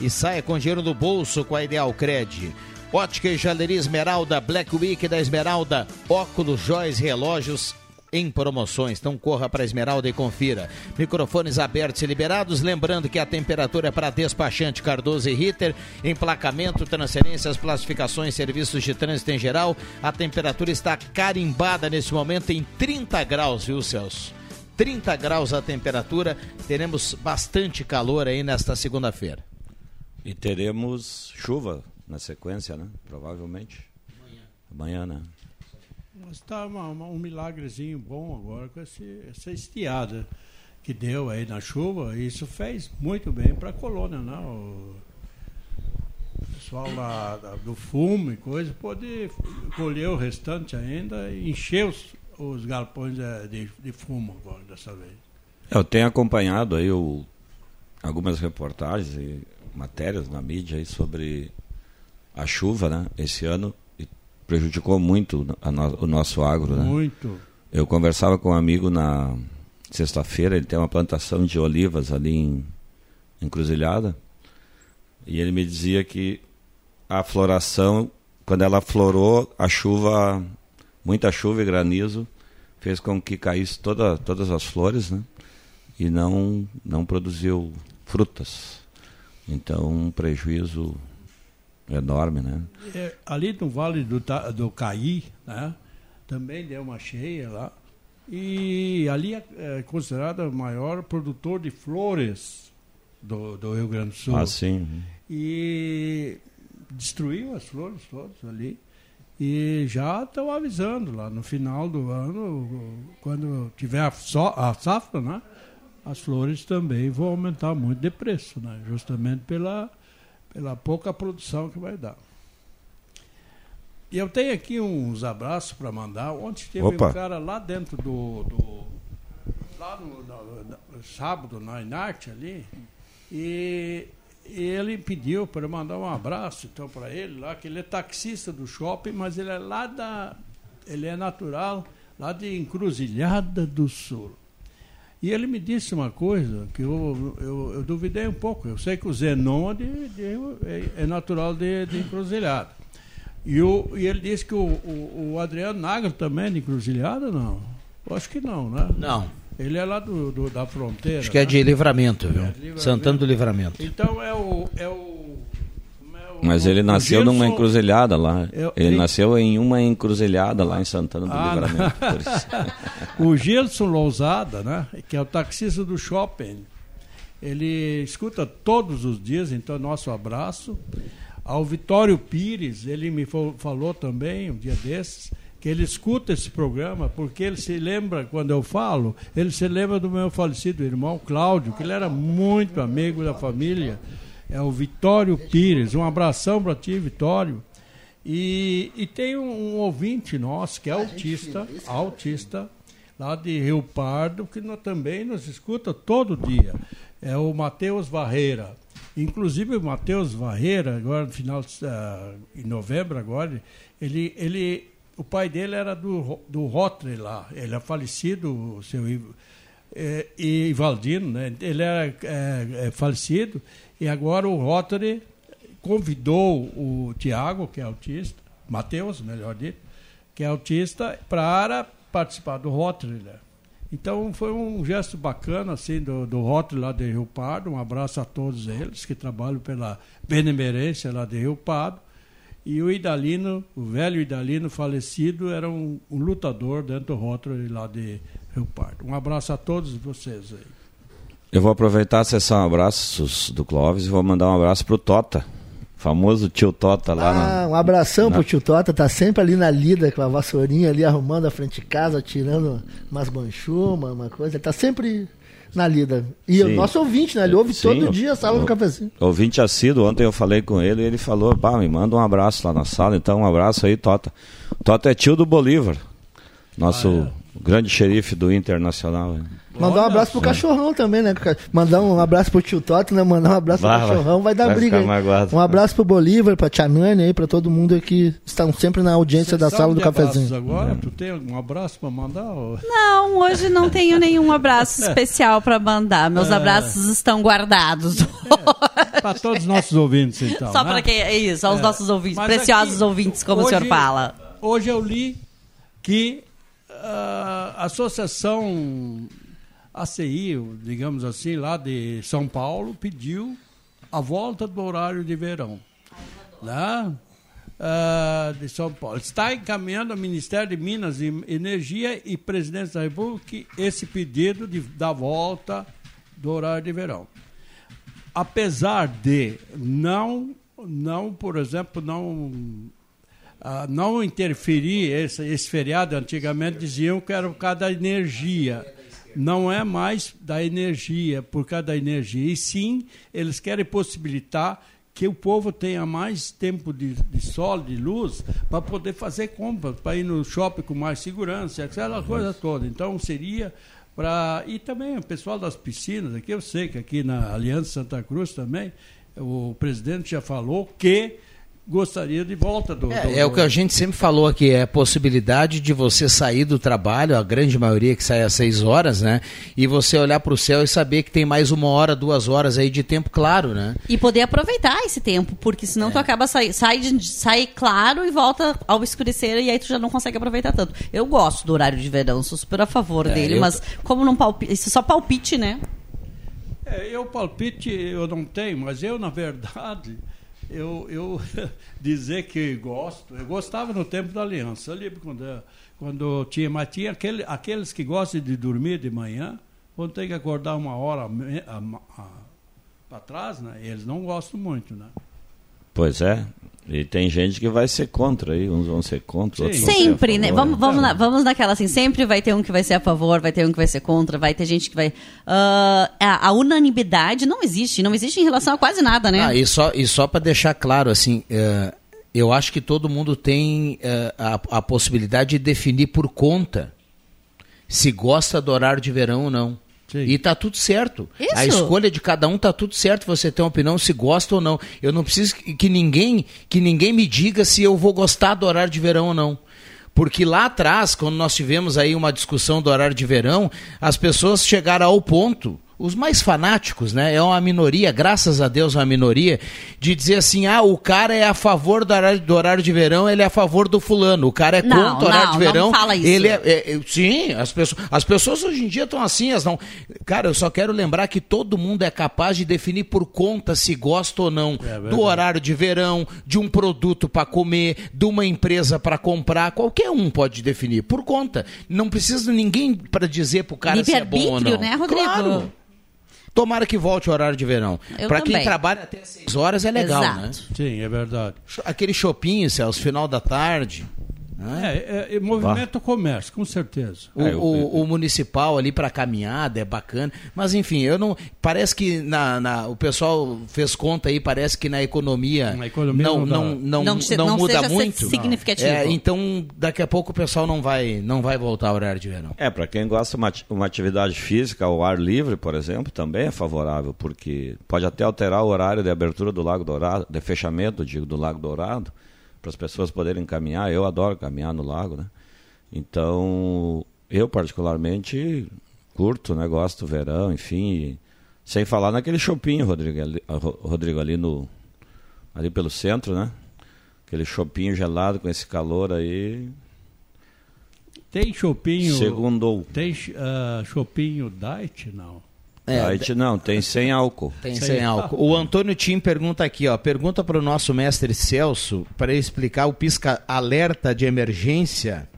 Speaker 1: e saia com dinheiro no bolso com a Ideal Cred. Ótica e Jaleria Esmeralda, Black Week da Esmeralda, óculos, joias, relógios em promoções. Então corra para Esmeralda e confira. Microfones abertos e liberados. Lembrando que a temperatura é para despachante Cardoso e Ritter. Emplacamento, transferências, classificações, serviços de trânsito em geral. A temperatura está carimbada nesse momento em 30 graus, viu, Celso? 30 graus a temperatura. Teremos bastante calor aí nesta segunda-feira.
Speaker 12: E teremos chuva na sequência, né? Provavelmente. Amanhã, né?
Speaker 6: Está um milagrezinho bom agora com esse, essa estiada que deu aí na chuva. Isso fez muito bem para a colônia, né? O pessoal lá do fumo e coisa pode colher o restante ainda e encher os, os galpões eh, de, de fumo agora dessa vez.
Speaker 12: Eu tenho acompanhado aí o, algumas reportagens e matérias na mídia aí sobre a chuva, né? Esse ano prejudicou muito no- o nosso agro, né?
Speaker 6: Muito.
Speaker 12: Eu conversava com um amigo na sexta-feira, ele tem uma plantação de olivas ali em Encruzilhada, e ele me dizia que a floração, quando ela florou, a chuva, muita chuva e granizo, fez com que caísse toda, todas as flores, né? E não, não produziu frutas. Então, um prejuízo enorme, né?
Speaker 6: É, ali no Vale do, do Caí, né, também deu uma cheia lá. E ali é, é considerado o maior produtor de flores do, do Rio Grande do Sul.
Speaker 12: Ah, sim.
Speaker 6: E destruiu as flores todas ali. E já estão avisando lá no final do ano, quando tiver a, só, a safra, né? As flores também vão aumentar muito de preço, né? Justamente pela, pela pouca produção que vai dar. E eu tenho aqui uns abraços para mandar. Ontem teve
Speaker 12: Opa.
Speaker 6: um cara lá dentro do. do lá no, no- no sábado, na Inarte ali. E, e ele pediu para eu mandar um abraço então para ele lá, que ele é taxista do shopping, mas ele é lá da. Ele é natural, lá de Encruzilhada do Sul. E ele me disse uma coisa que eu, eu, eu duvidei um pouco. Eu sei que o Zenon é, de- de- é- é natural de, de Encruzilhada. E, o, e ele disse que o, o, o Adriano Nagel também é de Encruzilhada, não? Eu acho que não, né?
Speaker 1: Não.
Speaker 6: Ele é lá do, do- da fronteira.
Speaker 1: Acho que é
Speaker 6: né?
Speaker 1: de livramento, viu?
Speaker 6: É de Livramento.
Speaker 1: Santana do Livramento.
Speaker 6: Então é o. É o
Speaker 12: Mas ele nasceu
Speaker 6: Gilson-
Speaker 12: numa encruzilhada lá.
Speaker 6: Eu-
Speaker 12: ele nasceu em uma encruzilhada lá em Santana do
Speaker 6: Ah,
Speaker 12: Livramento.
Speaker 6: o Gilson Lousada, né, que é o taxista do shopping, ele escuta todos os dias, então nosso abraço. Ao Vitório Pires, ele me falou também, um dia desses, que ele escuta esse programa porque ele se lembra, quando eu falo, ele se lembra do meu falecido irmão Cláudio, que ele era muito amigo da família. É o Vitório Pires. Um abração para ti, Vitório. E, e tem um, um ouvinte nosso que é autista, autista, lá de Rio Pardo, que no- também nos escuta todo dia. É o Matheus Varreira. Inclusive o Matheus Varreira, agora no final de, ah, em novembro agora, ele, ele, o pai dele era do, do Rotary lá. Ele é falecido, o seu Ivo- é, e Ivaldino, né? Ele era é, é, falecido e agora o Rotary convidou o Tiago, que é autista, Matheus, melhor dito, que é autista, para participar do Rotary. Né? Então foi um gesto bacana assim do, do Rotary lá de Rio Pardo. Um abraço a todos eles que trabalham pela benemerência lá de Rio Pardo. E o Idalino, o velho Idalino falecido, era um, um lutador dentro do Rotary lá de Rio Pardo. Um abraço a todos vocês aí.
Speaker 12: Eu vou aproveitar a sessão abraços do Clóvis e vou mandar um abraço pro Tota. Famoso tio Tota lá na.
Speaker 5: Ah, um abração
Speaker 12: na-
Speaker 5: pro tio Tota, tá sempre ali na lida com a vassourinha ali arrumando a frente de casa, tirando umas banchumas, uma coisa. Ele tá sempre na lida. E o nosso ouvinte, né? Ele ouve
Speaker 12: Sim,
Speaker 5: todo
Speaker 12: o-
Speaker 5: dia a sala do
Speaker 12: o-
Speaker 5: cafezinho.
Speaker 12: Ouvinte assíduo, ontem eu falei com ele e ele falou, pá, me manda um abraço lá na sala, então um abraço aí, Tota. Tota é tio do Bolívar, nosso grande xerife do Internacional.
Speaker 5: Mandar um abraço pro cachorrão também, né? Mandar um abraço pro tio Toto, né? Mandar um abraço
Speaker 12: Vai,
Speaker 5: pro cachorrão, vai dar
Speaker 12: Vai
Speaker 5: briga.
Speaker 12: magoado.
Speaker 5: Um abraço pro Bolívar, pra Tia Nani aí, pra todo mundo que estão sempre na audiência da sala do cafezinho.
Speaker 6: Agora, tu tem algum abraço para mandar?
Speaker 7: Não, hoje não tenho nenhum abraço especial para mandar. Meus
Speaker 6: É.
Speaker 7: abraços estão guardados.
Speaker 6: Para todos os nossos ouvintes, então.
Speaker 7: Só
Speaker 6: né?
Speaker 7: para quem é isso, aos
Speaker 6: É.
Speaker 7: nossos ouvintes,
Speaker 6: Mas
Speaker 7: preciosos
Speaker 6: aqui,
Speaker 7: ouvintes, como o senhor
Speaker 6: hoje-
Speaker 7: fala.
Speaker 6: Hoje eu li que ah, a Associação ACI, digamos assim, lá de São Paulo, pediu a volta do horário de verão. Né? Ah, de São Paulo. Está encaminhando ao Ministério de Minas e Energia e Presidente da República esse pedido de, da volta do horário de verão apesar de não, não por exemplo, não, ah, não interferir, esse, esse feriado antigamente diziam que era por causa da energia. Não é mais da energia, por causa da energia. E sim, eles querem possibilitar que o povo tenha mais tempo de, de sol, de luz, para poder fazer compras, para ir no shopping com mais segurança, aquela coisa toda. Então seria para. E também o pessoal das piscinas, aqui eu sei que aqui na Aliança Santa Cruz também, o presidente já falou que gostaria de volta do. do-
Speaker 1: É, é o que a gente sempre falou aqui, é a possibilidade de você sair do trabalho, a grande maioria que sai às seis horas, né? E você olhar para o céu e saber que tem mais uma hora, duas horas aí de tempo claro, né?
Speaker 7: E poder aproveitar esse tempo, porque senão tu acaba sai, sai, de- sai claro e volta ao escurecer e aí tu já não consegue aproveitar tanto. Eu gosto do horário de verão, sou super a favor
Speaker 6: É,
Speaker 7: dele,
Speaker 6: eu-
Speaker 7: mas como não palpite, isso é só palpite, né?
Speaker 6: É, eu palpite eu não tenho, mas eu, na verdade, eu, eu dizer que gosto, eu gostava no tempo da aliança, ali quando, quando tinha, mas tinha aquele, aqueles que gostam de dormir de manhã, quando tem que acordar uma hora para trás, né? Eles não gostam muito, né?
Speaker 12: Pois é. E tem gente que vai ser contra aí, uns vão ser contra, outros vão ser a
Speaker 7: Sempre, né? Vamos, vamos, na- vamos naquela assim, sempre vai ter um que vai ser a favor, vai ter um que vai ser contra, vai ter gente que vai. Ah, a, a unanimidade não existe, não existe em relação a quase nada, né?
Speaker 1: Ah, e só, e só para deixar claro, assim, eh, eu acho que todo mundo tem eh, a, a possibilidade de definir por conta se gosta do horário de verão ou não. E tá tudo certo.
Speaker 7: Isso.
Speaker 1: A escolha de cada um tá tudo certo. Você tem uma opinião se gosta ou não. Eu não preciso que que ninguém que ninguém me diga se eu vou gostar do horário de verão ou não. Porque lá atrás, quando nós tivemos aí uma discussão do horário de verão, as pessoas chegaram ao ponto os mais fanáticos, né? É uma minoria, graças a Deus, uma minoria, de dizer assim: ah, o cara é a favor do horário, do horário de verão, ele é a favor do fulano. O cara é
Speaker 7: Não,
Speaker 1: contra o horário
Speaker 7: não,
Speaker 1: de
Speaker 7: não
Speaker 1: verão.
Speaker 7: fala isso.
Speaker 1: Ele é, é- é- sim, as pessoas, as pessoas hoje em dia estão assim, elas não. Cara, eu só quero lembrar que todo mundo é capaz de definir por conta se gosta ou não
Speaker 6: verdade.
Speaker 1: do horário de verão, de um produto para comer, de uma empresa para comprar. Qualquer um pode definir por conta. Não precisa ninguém para dizer pro cara se é bom ou não.
Speaker 7: Né, Rodrigo?
Speaker 1: Claro. Tomara que volte o horário de verão. Para quem trabalha até 6 horas é legal,
Speaker 7: Exato.
Speaker 1: né?
Speaker 6: Sim, é verdade.
Speaker 1: Aquele shopping, Celso, final da tarde. Né?
Speaker 6: É, é, é movimento o comércio, com certeza.
Speaker 1: O, o- o municipal ali para caminhada é bacana, mas enfim, eu não. Parece que na, na- o pessoal fez conta aí, parece que na economia,
Speaker 6: economia
Speaker 1: não,
Speaker 6: não
Speaker 1: não, não,
Speaker 7: Não
Speaker 1: não,
Speaker 7: se- não
Speaker 1: muda
Speaker 7: seja
Speaker 1: muito.
Speaker 7: significativo.
Speaker 1: É, então, daqui a pouco o pessoal não vai, não vai voltar ao horário de verão.
Speaker 12: É, para quem gosta de uma, uma atividade física ao ar livre, por exemplo, também é favorável, porque pode até alterar o horário de abertura do Lago Dourado, de fechamento, digo, do Lago Dourado, para as pessoas poderem caminhar. Eu adoro caminhar no lago, né? Então, eu particularmente curto, né? Gosto do verão, enfim. sem falar naquele shopping, Rodrigo, ali, ah, Ro- Rodrigo, ali no ali pelo centro, né? Aquele shopping gelado com esse calor aí.
Speaker 6: Tem chopinho.
Speaker 12: Segundou.
Speaker 6: Tem uh, chopinho diet? Não.
Speaker 1: É,
Speaker 12: Diet não, tem sem álcool.
Speaker 1: Tem sem álcool. O Antônio Tim pergunta aqui, ó. Pergunta para o nosso mestre Celso para explicar o pisca alerta de emergência.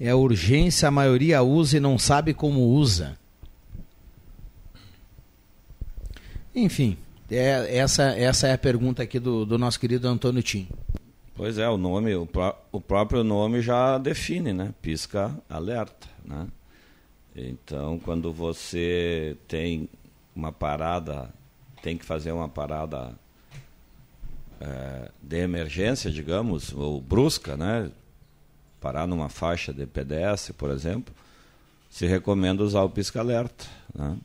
Speaker 1: É urgência, a maioria usa e não sabe como usa. Enfim, é- essa, essa é a pergunta aqui do, do nosso querido Antônio Tim.
Speaker 12: Pois é, o nome, o, pró- o próprio nome já define, né? Pisca alerta, né? Então, quando você tem uma parada, tem que fazer uma parada eh, de emergência, digamos, ou brusca, né? Parar numa faixa de pedestre, por exemplo, se recomenda usar o pisca-alerta, né?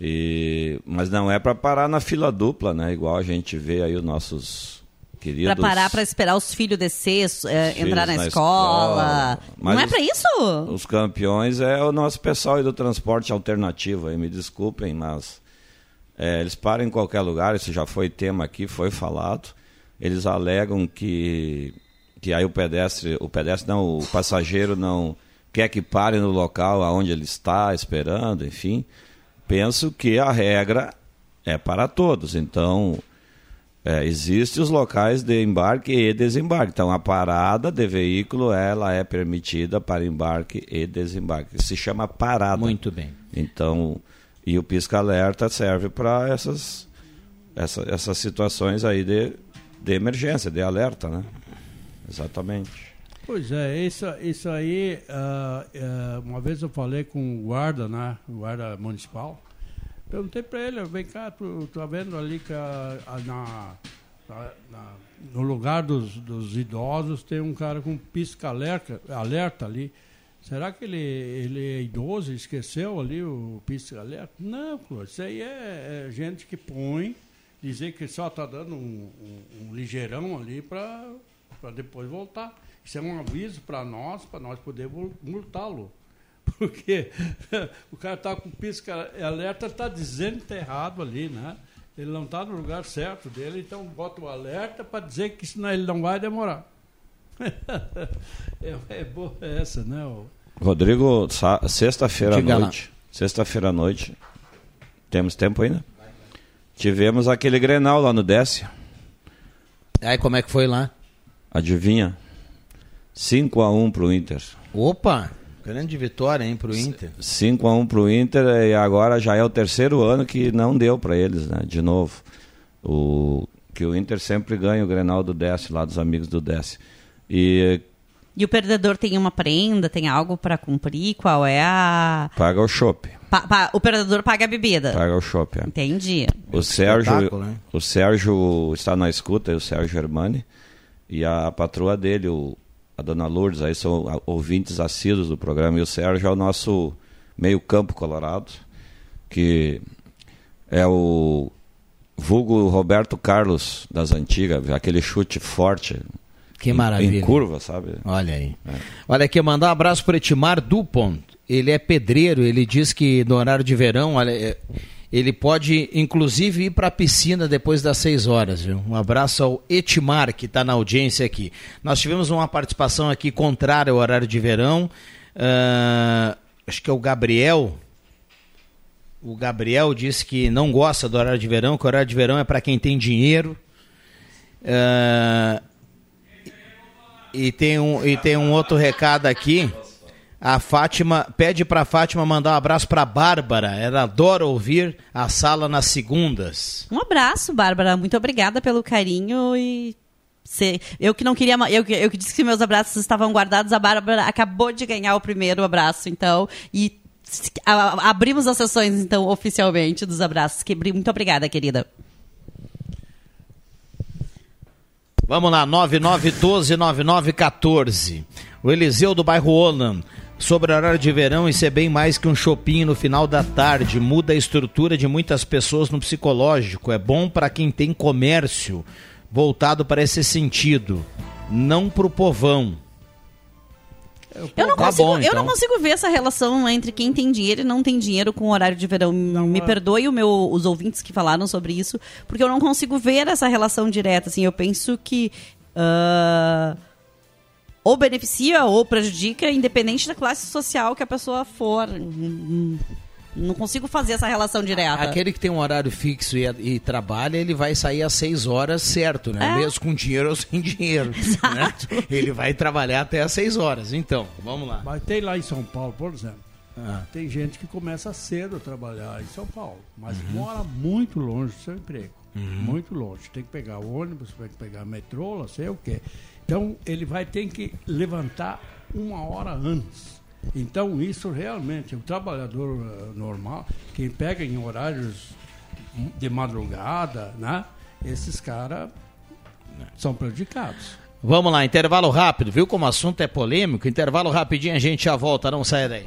Speaker 12: E, mas não é para parar na fila dupla, né? Igual a gente vê aí os nossos queridos...
Speaker 7: Pra parar pra esperar os filhos descer, é,
Speaker 12: filhos
Speaker 7: entrar na,
Speaker 12: na
Speaker 7: escola.
Speaker 12: escola.
Speaker 7: Não é pra isso?
Speaker 12: Os campeões é o nosso pessoal aí do transporte alternativo, aí, me desculpem, mas é, eles param em qualquer lugar, isso já foi tema aqui, foi falado. Eles alegam que, que aí o pedestre, o pedestre não, o passageiro não quer que pare no local aonde ele está esperando, enfim. Penso que a regra é para todos, então é, Existem os locais de embarque e desembarque. Então, a parada de veículo ela é permitida para embarque e desembarque. Se chama parada.
Speaker 1: Muito bem.
Speaker 12: Então, e o pisca-alerta serve para essas, essa, essas situações aí de, de emergência, de alerta, né? Exatamente.
Speaker 6: Pois é, isso, isso aí, ah, ah, uma vez eu falei com o guarda, né, o guarda municipal, perguntei para ele, vem cá, tu tá vendo ali que a- a- na, na- na- no lugar dos, dos idosos tem um cara com pisca-alerta alerta ali, será que ele, ele é idoso esqueceu ali o pisca-alerta? Não, pô, isso aí é, é gente que põe, dizer que só está dando um, um- um ligeirão ali para depois voltar. Isso é um aviso para nós, para nós podermos multá-lo. Porque o cara está com pisca alerta, está dizendo que está errado ali, né? Ele não está no lugar certo dele, então bota o alerta para dizer que senão ele não vai demorar. é, é boa essa, né?
Speaker 12: Rodrigo, sexta-feira à noite. Sexta-feira à noite. Temos tempo ainda? Tivemos aquele Grenal lá no Décia.
Speaker 1: Aí como é que foi lá?
Speaker 12: Adivinha? 5 a 1 pro Inter.
Speaker 1: Opa, grande vitória, hein, pro Inter.
Speaker 12: 5 a 1 pro Inter e agora já é o terceiro ano que não deu para eles, né? De novo. O que o Inter sempre ganha o Grenal do Décio, lá dos amigos do Décio. E
Speaker 7: E o perdedor tem uma prenda, tem algo para cumprir? Qual é a.
Speaker 12: paga o chopp.
Speaker 7: Pa- pa- o perdedor paga a bebida.
Speaker 12: Paga o chopp, é.
Speaker 7: Entendi.
Speaker 12: O Sérgio,
Speaker 1: né?
Speaker 12: o Sérgio está na escuta, o Sérgio Germani, e a patroa dele, o, a dona Lourdes, aí são ouvintes assíduos do programa, e o Sérgio é o nosso meio-campo colorado, que é o vulgo Roberto Carlos das antigas, aquele chute forte.
Speaker 1: Que maravilha.
Speaker 12: Em curva, sabe?
Speaker 1: Olha aí.
Speaker 12: É.
Speaker 1: Olha aqui, mandar um abraço para Etimar Dupont. ele é pedreiro, ele diz que no horário de verão, olha, é, ele pode inclusive ir para a piscina depois das 6 horas. Viu? Um abraço ao Etimar, que está na audiência aqui. Nós tivemos uma participação aqui contrária ao horário de verão. Uh, acho que é o Gabriel. O Gabriel disse que não gosta do horário de verão, que o horário de verão é para quem tem dinheiro. Uh, e, tem um, e tem um outro recado aqui. A Fátima pede para Fátima mandar um abraço para Bárbara. Ela adora ouvir a sala nas segundas.
Speaker 7: Um abraço, Bárbara. Muito obrigada pelo carinho e eu que não queria. Eu, eu que disse que meus abraços estavam guardados, a Bárbara acabou de ganhar o primeiro abraço, então. E abrimos as sessões, então, oficialmente dos abraços. Muito obrigada, querida.
Speaker 1: Vamos lá, 9912-9914. O Eliseu do bairro Olan. Sobre o horário de verão, isso é bem mais que um shopping no final da tarde. Muda a estrutura de muitas pessoas no psicológico. É bom para quem tem comércio voltado para esse sentido, não para o povão.
Speaker 7: Eu não, tá consigo, bom, então. eu não então. consigo ver essa relação entre quem tem dinheiro e não tem dinheiro com o horário de verão. Não, Me é. perdoe o meu, os ouvintes que falaram sobre isso, porque eu não consigo ver essa relação direta. Assim, eu penso que. Uh ou beneficia ou prejudica, independente da classe social que a pessoa for. Não consigo fazer essa relação direta.
Speaker 1: Aquele que tem um horário fixo e, e trabalha, ele vai sair às seis horas certo, né? É. Mesmo com dinheiro ou sem dinheiro. Né? Ele vai trabalhar até às seis horas. Então, vamos lá.
Speaker 6: Mas tem lá em São Paulo, por exemplo, ah. tem gente que começa cedo a trabalhar em São Paulo, mas uhum. mora muito longe do seu emprego. Uhum. Muito longe. Tem que pegar ônibus, tem que pegar metrô, não sei o quê. Então, ele vai ter que levantar uma hora antes. Então, isso realmente, o trabalhador uh, normal, quem pega em horários de madrugada, né? Esses caras são prejudicados.
Speaker 1: Vamos lá, intervalo rápido, viu como o assunto é polêmico? Intervalo rapidinho, a gente já volta, não sai daí.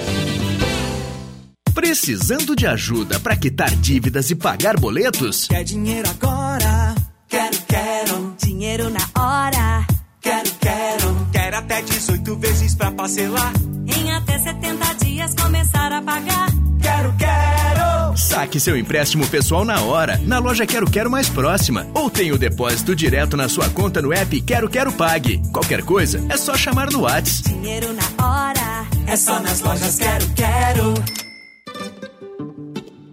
Speaker 19: Precisando de ajuda para quitar dívidas e pagar boletos?
Speaker 20: Quer dinheiro agora? Quero, quero.
Speaker 21: Dinheiro na hora?
Speaker 20: Quero, quero.
Speaker 21: Quero
Speaker 20: até 18 vezes pra parcelar.
Speaker 21: Em até 70 dias começar a pagar.
Speaker 20: Quero, quero.
Speaker 19: Saque seu empréstimo pessoal na hora, na loja Quero Quero mais próxima. Ou tenha o depósito direto na sua conta no app Quero Quero Pague. Qualquer coisa, é só chamar no WhatsApp.
Speaker 21: Dinheiro na hora.
Speaker 20: É só nas lojas Quero Quero.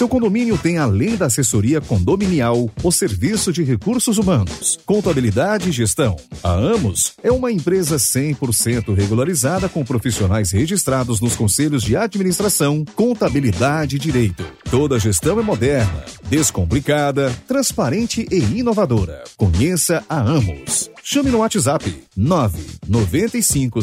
Speaker 22: seu condomínio tem, além da assessoria condominial, o serviço de recursos humanos, contabilidade e gestão. A Amos é uma empresa 100% regularizada com profissionais registrados nos conselhos de administração, contabilidade e direito. Toda gestão é moderna, descomplicada, transparente e inovadora. Conheça a Amos. Chame no WhatsApp 995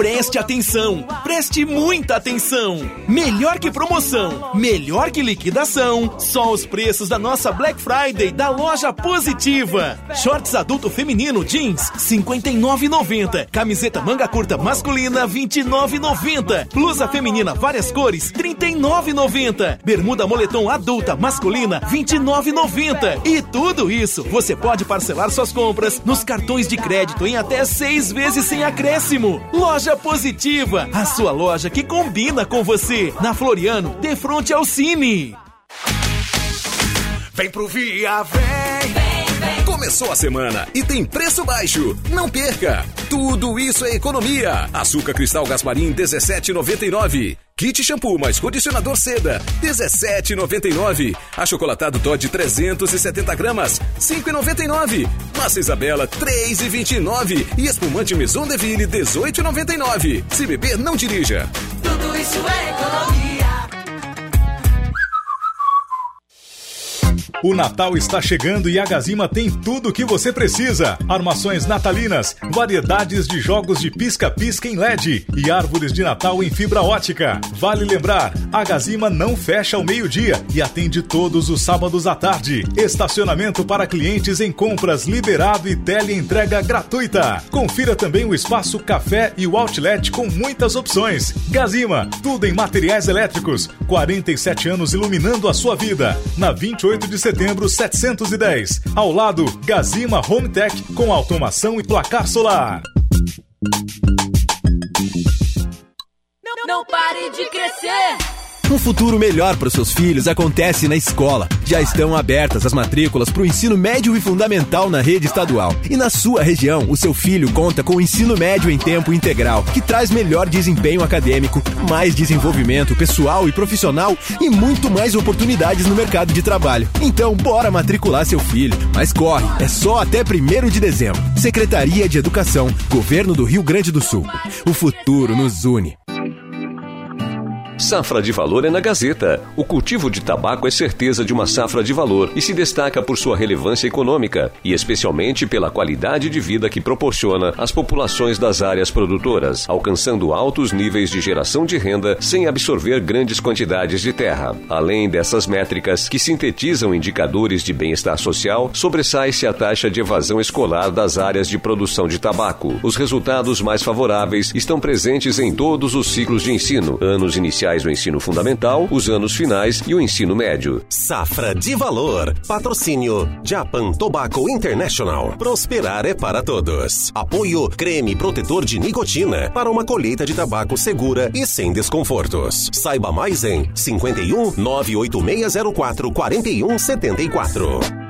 Speaker 23: Preste atenção, preste muita atenção. Melhor que promoção, melhor que liquidação, só os preços da nossa Black Friday da loja Positiva. Shorts adulto feminino jeans 59,90. Camiseta manga curta masculina 29,90. Blusa feminina várias cores 39,90. Bermuda moletom adulta masculina 29,90. E tudo isso você pode parcelar suas compras nos cartões de crédito em até seis vezes sem acréscimo. Loja Positiva, a sua loja que combina com você. Na Floriano, de frente ao Cine.
Speaker 22: Vem pro Via, vem! Começou a semana e tem preço baixo. Não perca! Tudo isso é economia. Açúcar cristal Gasparim 17,99. Kit shampoo mais condicionador seda 17,99. Achocolatado Todd 370 gramas 5,99. Massa Isabela 3,29 e espumante Maison Deville 18,99. Se beber não dirija.
Speaker 24: Tudo isso é economia.
Speaker 17: O Natal está chegando e a Gazima tem tudo o que você precisa: armações natalinas, variedades de jogos de pisca-pisca em LED e árvores de Natal em fibra ótica. Vale lembrar, a Gazima não fecha ao meio-dia e atende todos os sábados à tarde. Estacionamento para clientes em compras liberado e teleentrega gratuita. Confira também o espaço café e o outlet com muitas opções. Gazima, tudo em materiais elétricos. 47 anos iluminando a sua vida. Na 28 de setembro 710. Ao lado, Gazima Home Tech com automação e placar solar.
Speaker 24: Não, não pare de crescer.
Speaker 25: Um futuro melhor para os seus filhos acontece na escola. Já estão abertas as matrículas para o ensino médio e fundamental na rede estadual. E na sua região, o seu filho conta com o ensino médio em tempo integral, que traz melhor desempenho acadêmico, mais desenvolvimento pessoal e profissional e muito mais oportunidades no mercado de trabalho. Então, bora matricular seu filho. Mas corre, é só até 1 de dezembro. Secretaria de Educação, Governo do Rio Grande do Sul. O futuro nos une.
Speaker 26: Safra de valor é na Gazeta. O cultivo de tabaco é certeza de uma safra de valor e se destaca por sua relevância econômica e especialmente pela qualidade de vida que proporciona às populações das áreas produtoras, alcançando altos níveis de geração de renda sem absorver grandes quantidades de terra. Além dessas métricas que sintetizam indicadores de bem-estar social, sobressai-se a taxa de evasão escolar das áreas de produção de tabaco. Os resultados mais favoráveis estão presentes em todos os ciclos de ensino, anos iniciais no ensino fundamental, os anos finais e o ensino médio.
Speaker 27: Safra de valor. Patrocínio Japan Tobacco International. Prosperar é para todos. Apoio creme protetor de nicotina para uma colheita de tabaco segura e sem desconfortos. Saiba mais em 51 98604 4174.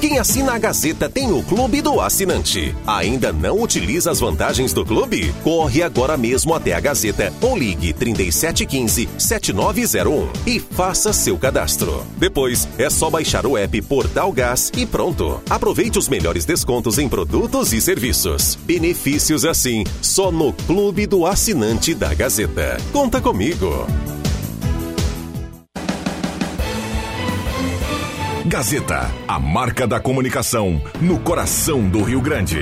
Speaker 27: Quem assina a Gazeta tem o Clube do Assinante. Ainda não utiliza as vantagens do clube? Corre agora mesmo até a Gazeta ou ligue 3715 7901 e faça seu cadastro. Depois é só baixar o app Portal Gás e pronto. Aproveite os melhores descontos em produtos e serviços. Benefícios assim, só no Clube do Assinante da Gazeta. Conta comigo.
Speaker 18: Gazeta, a marca da comunicação no coração do Rio Grande.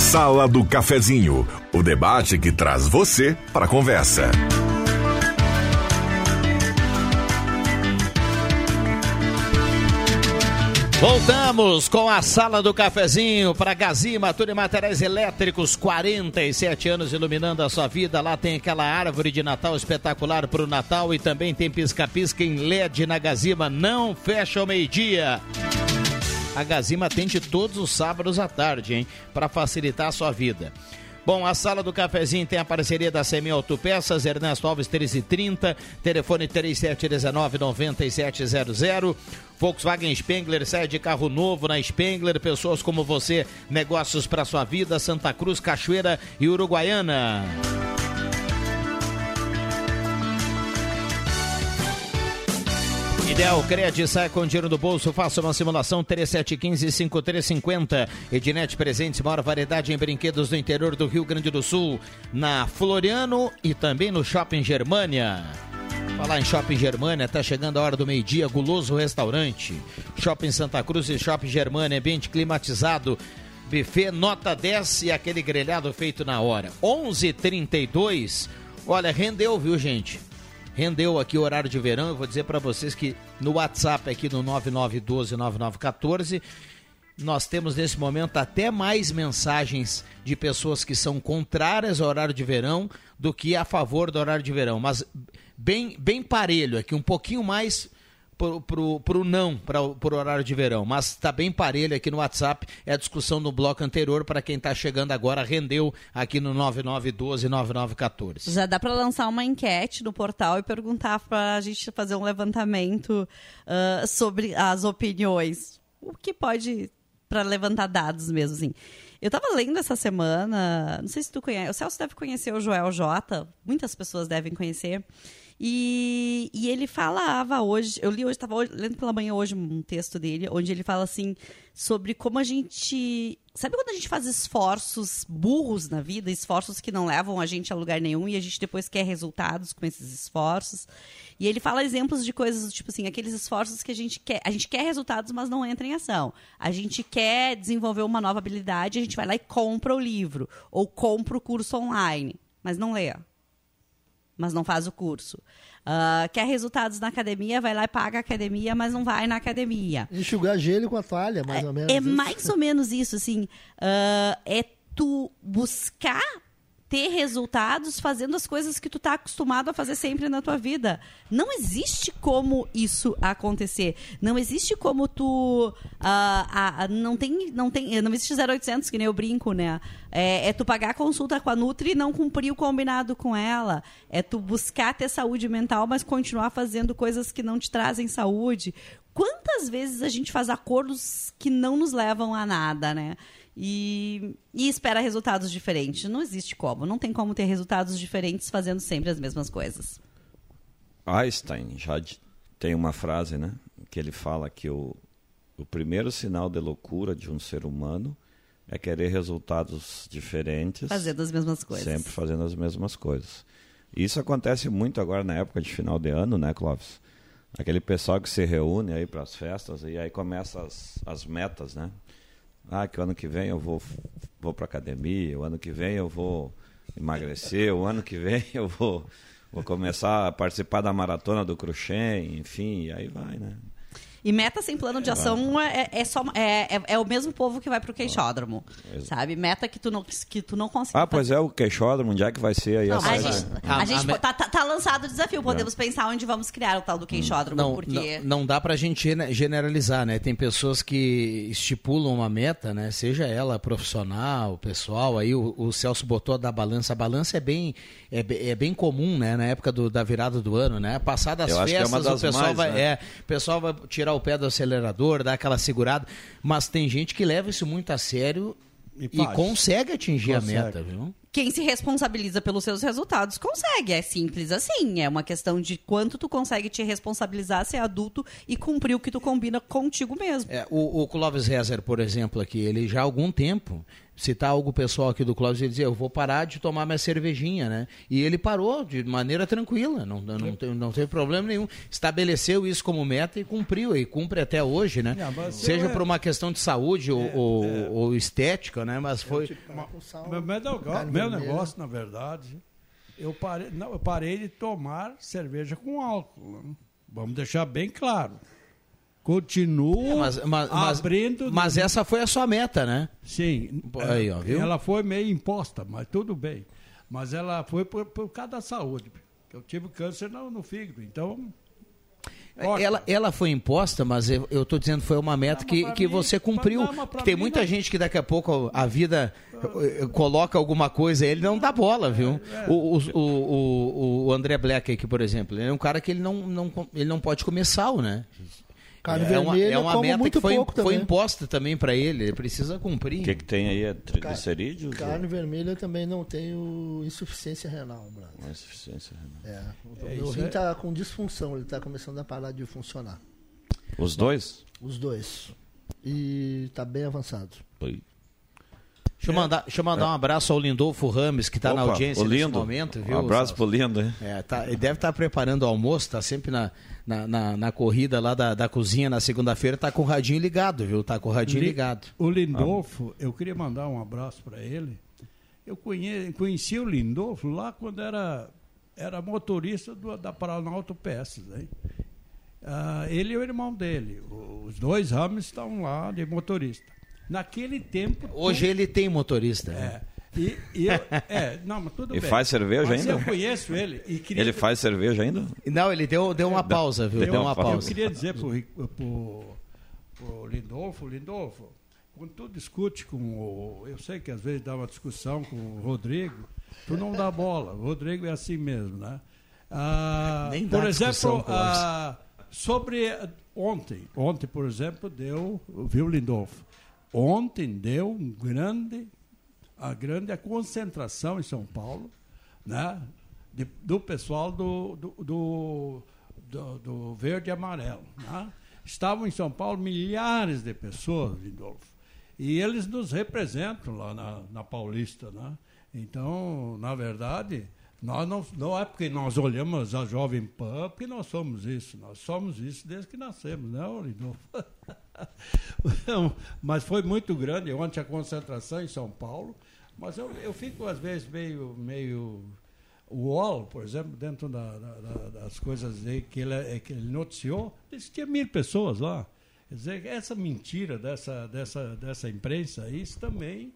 Speaker 18: Sala do Cafezinho, o debate que traz você para a conversa.
Speaker 1: Voltamos com a sala do cafezinho para Gazima, tudo em materiais elétricos, 47 anos iluminando a sua vida. Lá tem aquela árvore de Natal espetacular para o Natal e também tem pisca-pisca em LED na Gazima. Não fecha ao meio-dia. A Gazima atende todos os sábados à tarde, hein? Para facilitar a sua vida. Bom, a sala do cafezinho tem a parceria da Semi Autopeças, Ernesto Alves 1330, telefone 3719 9700. Volkswagen Spengler sai de carro novo na Spengler, pessoas como você, negócios para sua vida, Santa Cruz, Cachoeira e Uruguaiana. Ideal Cred, sai com dinheiro do bolso, faça uma simulação 3715-5350. Ednet Presentes, maior variedade em brinquedos do interior do Rio Grande do Sul, na Floriano e também no Shopping Germania. Falar em Shopping Germania, tá chegando a hora do meio-dia, guloso restaurante. Shopping Santa Cruz e Shopping Germania, ambiente climatizado. Buffet nota 10 e aquele grelhado feito na hora. 11:32. Olha, rendeu, viu, gente? Rendeu aqui o horário de verão. Eu vou dizer para vocês que no WhatsApp aqui no 99129914 nós temos nesse momento até mais mensagens de pessoas que são contrárias ao horário de verão do que a favor do horário de verão, mas bem bem parelho aqui, um pouquinho mais pro, pro, pro não, para o horário de verão. Mas está bem parelho aqui no WhatsApp. É a discussão no bloco anterior. Para quem está chegando agora, rendeu aqui no 9912-9914.
Speaker 7: Já dá para lançar uma enquete no portal e perguntar para a gente fazer um levantamento uh, sobre as opiniões. O que pode. para levantar dados mesmo, assim. Eu estava lendo essa semana, não sei se tu conhece, o Celso deve conhecer o Joel J, muitas pessoas devem conhecer. E, e ele falava hoje, eu li hoje, estava lendo pela manhã hoje um texto dele, onde ele fala assim sobre como a gente. Sabe quando a gente faz esforços burros na vida, esforços que não levam a gente a lugar nenhum e a gente depois quer resultados com esses esforços? E ele fala exemplos de coisas tipo assim, aqueles esforços que a gente quer, a gente quer resultados, mas não entra em ação. A gente quer desenvolver uma nova habilidade, a gente vai lá e compra o livro ou compra o curso online, mas não lê mas não faz o curso. Uh, quer resultados na academia, vai lá e paga a academia, mas não vai na academia.
Speaker 5: Enxugar gelo com a toalha, mais
Speaker 7: é,
Speaker 5: ou menos.
Speaker 7: É
Speaker 5: isso.
Speaker 7: mais ou menos isso, assim. Uh, é tu buscar ter resultados fazendo as coisas que tu tá acostumado a fazer sempre na tua vida. Não existe como isso acontecer. Não existe como tu uh, uh, não tem não tem não existe 0800 que nem eu brinco, né? É, é, tu pagar a consulta com a Nutri e não cumprir o combinado com ela. É tu buscar ter saúde mental, mas continuar fazendo coisas que não te trazem saúde. Quantas vezes a gente faz acordos que não nos levam a nada, né? E, e espera resultados diferentes. Não existe como. Não tem como ter resultados diferentes fazendo sempre as mesmas coisas.
Speaker 12: Einstein já tem uma frase, né? Que ele fala que o, o primeiro sinal de loucura de um ser humano é querer resultados diferentes.
Speaker 7: Fazendo as mesmas coisas.
Speaker 12: Sempre fazendo as mesmas coisas. Isso acontece muito agora na época de final de ano, né, Clóvis? Aquele pessoal que se reúne aí para as festas e aí começa as, as metas, né? Ah, que o ano que vem eu vou, vou para academia, o ano que vem eu vou emagrecer, o ano que vem eu vou, vou começar a participar da maratona do crochê, enfim, e aí vai, né?
Speaker 7: E meta sem plano de ação é, é só é, é, é o mesmo povo que vai pro queixódromo, sabe? Meta que tu não que tu não consegue.
Speaker 12: Ah, pois é, o queixódromo, onde é que vai ser aí
Speaker 7: Não,
Speaker 12: essa...
Speaker 7: a gente, a
Speaker 1: A-
Speaker 7: gente
Speaker 1: a-
Speaker 7: tá, tá- tá lançado o desafio, podemos pensar onde vamos criar o tal do queixódromo,
Speaker 1: Não,
Speaker 7: porque
Speaker 1: não, não dá pra gente gene- generalizar, né? Tem pessoas que estipulam uma meta, né? Seja ela profissional, pessoal, aí o, o Celso botou a da balança. A balança é bem, é, é bem comum, né? Na época do- da virada do ano, né? Passadas
Speaker 12: Eu
Speaker 1: as
Speaker 12: acho que é uma
Speaker 1: festas, o pessoal
Speaker 12: mais,
Speaker 1: vai,
Speaker 12: né?
Speaker 1: é, o pessoal vai tirar o pé do acelerador, dar aquela segurada, mas tem gente que leva isso muito a sério e,
Speaker 6: faz.
Speaker 1: consegue atingir
Speaker 6: Consegue.
Speaker 1: a meta, viu?
Speaker 7: quem se responsabiliza pelos seus resultados consegue. É simples assim. É uma questão de quanto tu consegue te responsabilizar, ser adulto e cumprir o que tu combina contigo mesmo.
Speaker 1: É, o, o Clóvis Rezer, por exemplo, aqui, ele já há algum tempo, citar algo pessoal aqui do Clóvis, ele dizia, eu vou parar de tomar minha cervejinha, né? E ele parou de maneira tranquila, não, não, não, teve, não teve problema nenhum. Estabeleceu isso como meta e cumpriu, e cumpre até hoje, né?
Speaker 6: Não,
Speaker 1: Seja
Speaker 6: é-
Speaker 1: por uma questão de saúde ou, ou- ou estética, né? Mas foi...
Speaker 6: Meu, meu meu negócio, na verdade, eu parei, não, eu parei de tomar cerveja com álcool. Vamos deixar bem claro. Continuo
Speaker 1: É, mas, mas,
Speaker 6: abrindo.
Speaker 1: mas essa foi a sua meta, né?
Speaker 6: Sim.
Speaker 1: Aí, ó, viu?
Speaker 6: Ela foi meio imposta, mas tudo bem. Mas ela foi por, por causa da saúde. Eu tive câncer no, no fígado, então.
Speaker 1: Ela, ela foi imposta, mas eu, tô dizendo foi uma meta que, que você cumpriu.
Speaker 6: não,
Speaker 1: tem
Speaker 6: mim
Speaker 1: muita
Speaker 6: não.
Speaker 1: gente que daqui a pouco a vida eh, coloca alguma coisa, ele não dá bola, viu?
Speaker 6: É,
Speaker 1: O, o, o, o André Black aqui, por exemplo, ele é um cara que ele não, não, ele não pode comer sal, né?
Speaker 5: Carne
Speaker 1: é uma,
Speaker 5: vermelha
Speaker 1: é uma meta
Speaker 5: muito
Speaker 1: que foi,
Speaker 5: pouco
Speaker 1: foi imposta também para ele, ele precisa cumprir.
Speaker 12: O que, que tem aí? É triglicerídeos?
Speaker 5: Carne vermelha eu também não tenho insuficiência renal,
Speaker 12: Não, insuficiência renal.
Speaker 5: É, o
Speaker 6: É,
Speaker 5: meu rim
Speaker 6: é-
Speaker 5: tá com disfunção, ele tá começando a parar de funcionar.
Speaker 12: Os dois?
Speaker 5: Os dois. E tá bem avançado.
Speaker 12: Oi.
Speaker 1: Deixa eu mandar, deixa eu mandar um abraço ao Lindolfo Rames, que está na audiência nesse momento, viu?
Speaker 12: Um abraço pro lindo, hein?
Speaker 1: É, tá, ele deve estar preparando o almoço, está sempre na, na, na, na corrida lá da, da cozinha na segunda-feira, tá com o radinho ligado, viu? Tá com o radinho
Speaker 6: Li-
Speaker 1: ligado.
Speaker 6: O Lindolfo, eu queria mandar um abraço para ele. Eu conhe- conheci o Lindolfo lá quando era, era motorista do, da Paranauto Peças. Hein? Ah, ele e o irmão dele. Os dois Rames estão lá de motorista. Naquele tempo.
Speaker 1: Hoje ele tem motorista.
Speaker 6: É.
Speaker 1: né?
Speaker 6: E, e eu, é, não, mas tudo
Speaker 12: E
Speaker 6: bem.
Speaker 12: faz cerveja
Speaker 6: Mas
Speaker 12: ainda?
Speaker 6: Eu conheço ele. E queria,
Speaker 12: Ele faz cerveja ainda?
Speaker 1: Não, ele deu, deu uma pausa, viu?
Speaker 12: Deu
Speaker 1: Deu
Speaker 12: uma
Speaker 1: uma
Speaker 12: pausa.
Speaker 6: Eu
Speaker 1: pausa.
Speaker 6: queria dizer pro, pro, pro Lindolfo, Lindolfo, quando tu discute com o. Eu sei que às vezes dá uma discussão com o Rodrigo, tu não dá bola. O Rodrigo é assim mesmo, né? Ah,
Speaker 1: Nem dá
Speaker 6: por exemplo, ah, sobre ontem. Ontem, por exemplo, deu, viu, Lindolfo? Ontem deu um grande, a grande a concentração em São Paulo, né? de- do pessoal do, do, do, do- verde e amarelo. Né? Estavam em São Paulo milhares de pessoas, Lindolfo. E eles nos representam lá na, na Paulista. Né? Então, na verdade, nós não, não é porque nós olhamos a Jovem Pan, porque nós somos isso. Nós somos isso desde que nascemos, né, Lindolfo? Mas foi muito grande ontem a concentração em São Paulo. Mas eu, eu fico, às vezes, meio. meio o UOL, por exemplo, dentro da- da- da- das coisas que ele, é, que ele noticiou, disse que tinha mil pessoas lá. Quer dizer, essa mentira dessa, dessa, dessa imprensa, isso também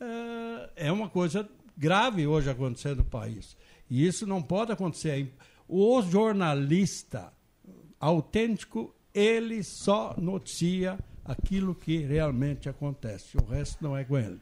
Speaker 6: é, é uma coisa grave hoje acontecendo no país. E isso não pode acontecer. O jornalista autêntico, ele só noticia aquilo que realmente acontece. O resto não é com ele.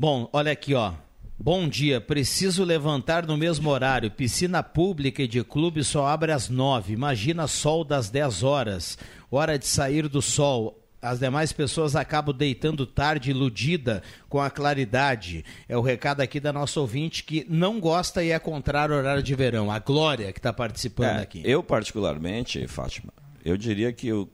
Speaker 1: Bom, olha aqui, ó. Bom dia, preciso levantar no mesmo horário. Piscina pública e de clube só abre às nove. Imagina sol das 10 horas. Hora de sair do sol. As demais pessoas acabam deitando tarde, iludida com a claridade. É o recado aqui da nossa ouvinte que não gosta e é contrário ao horário de verão. A Glória que está participando
Speaker 12: É,
Speaker 1: aqui.
Speaker 12: Eu, particularmente, Fátima, eu diria que o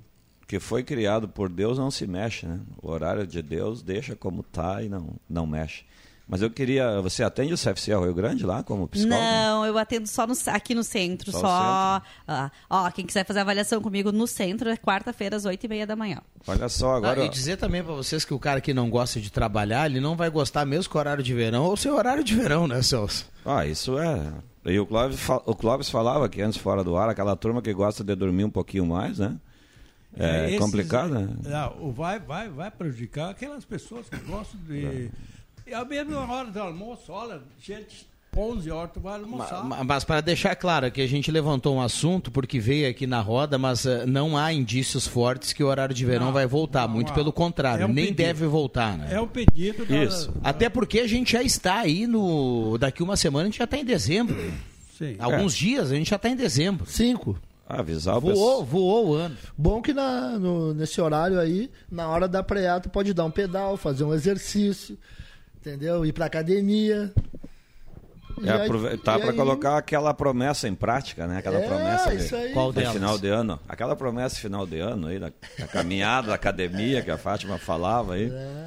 Speaker 12: que foi criado por Deus não se mexe, né? O horário de Deus deixa como tá e não, não mexe. Mas eu queria. Você atende o CFC Rio Grande lá como psicólogo?
Speaker 7: Não, eu atendo só no, aqui no centro.
Speaker 12: Só
Speaker 7: Só.
Speaker 12: o
Speaker 7: Ah, ó, quem quiser fazer avaliação comigo no centro é quarta-feira às oito e meia da manhã.
Speaker 12: Olha só, agora.
Speaker 1: Ah, e dizer também para vocês que o cara que não gosta de trabalhar, ele não vai gostar mesmo com o horário de verão ou seu horário de verão, né, Celso?
Speaker 12: Ah, isso é. E o Clóvis, o Clóvis falava que antes fora do ar, aquela turma que gosta de dormir um pouquinho mais, né? É,
Speaker 6: Esses-
Speaker 12: complicado, né?
Speaker 6: Ah, o vai, vai, vai prejudicar aquelas pessoas que gostam de. E a mesma hora do almoço, olha, gente, 11 horas tu vai almoçar.
Speaker 1: Ma- Mas para deixar claro que a gente levantou um assunto porque veio aqui na roda, mas eh, não há indícios fortes que o horário de verão
Speaker 6: Não,
Speaker 1: vai voltar. Muito
Speaker 6: há.
Speaker 1: pelo contrário,
Speaker 6: É um
Speaker 1: nem
Speaker 6: pedido.
Speaker 1: deve voltar, né?
Speaker 6: É o pedido da-
Speaker 1: Isso. Até porque a gente já está aí no. Daqui uma semana a gente já está em dezembro.
Speaker 6: Sim.
Speaker 1: Alguns
Speaker 5: É.
Speaker 1: dias a gente já está em dezembro.
Speaker 5: Cinco.
Speaker 12: Avisar o
Speaker 5: Voou,
Speaker 1: voou o ano.
Speaker 5: Bom que na, no- nesse horário aí, na hora da preá, tu pode dar um pedal, fazer um exercício, entendeu? Ir pra academia.
Speaker 12: É
Speaker 5: aí-
Speaker 12: aproveitar
Speaker 5: e
Speaker 12: para
Speaker 5: aí-
Speaker 12: colocar aquela promessa em prática, né? Aquela
Speaker 5: É,
Speaker 12: promessa
Speaker 5: isso aí.
Speaker 1: Qual
Speaker 12: de
Speaker 1: delas?
Speaker 12: final de ano. Aquela promessa final de ano aí, da, da caminhada, da academia que a Fátima falava aí.
Speaker 5: É.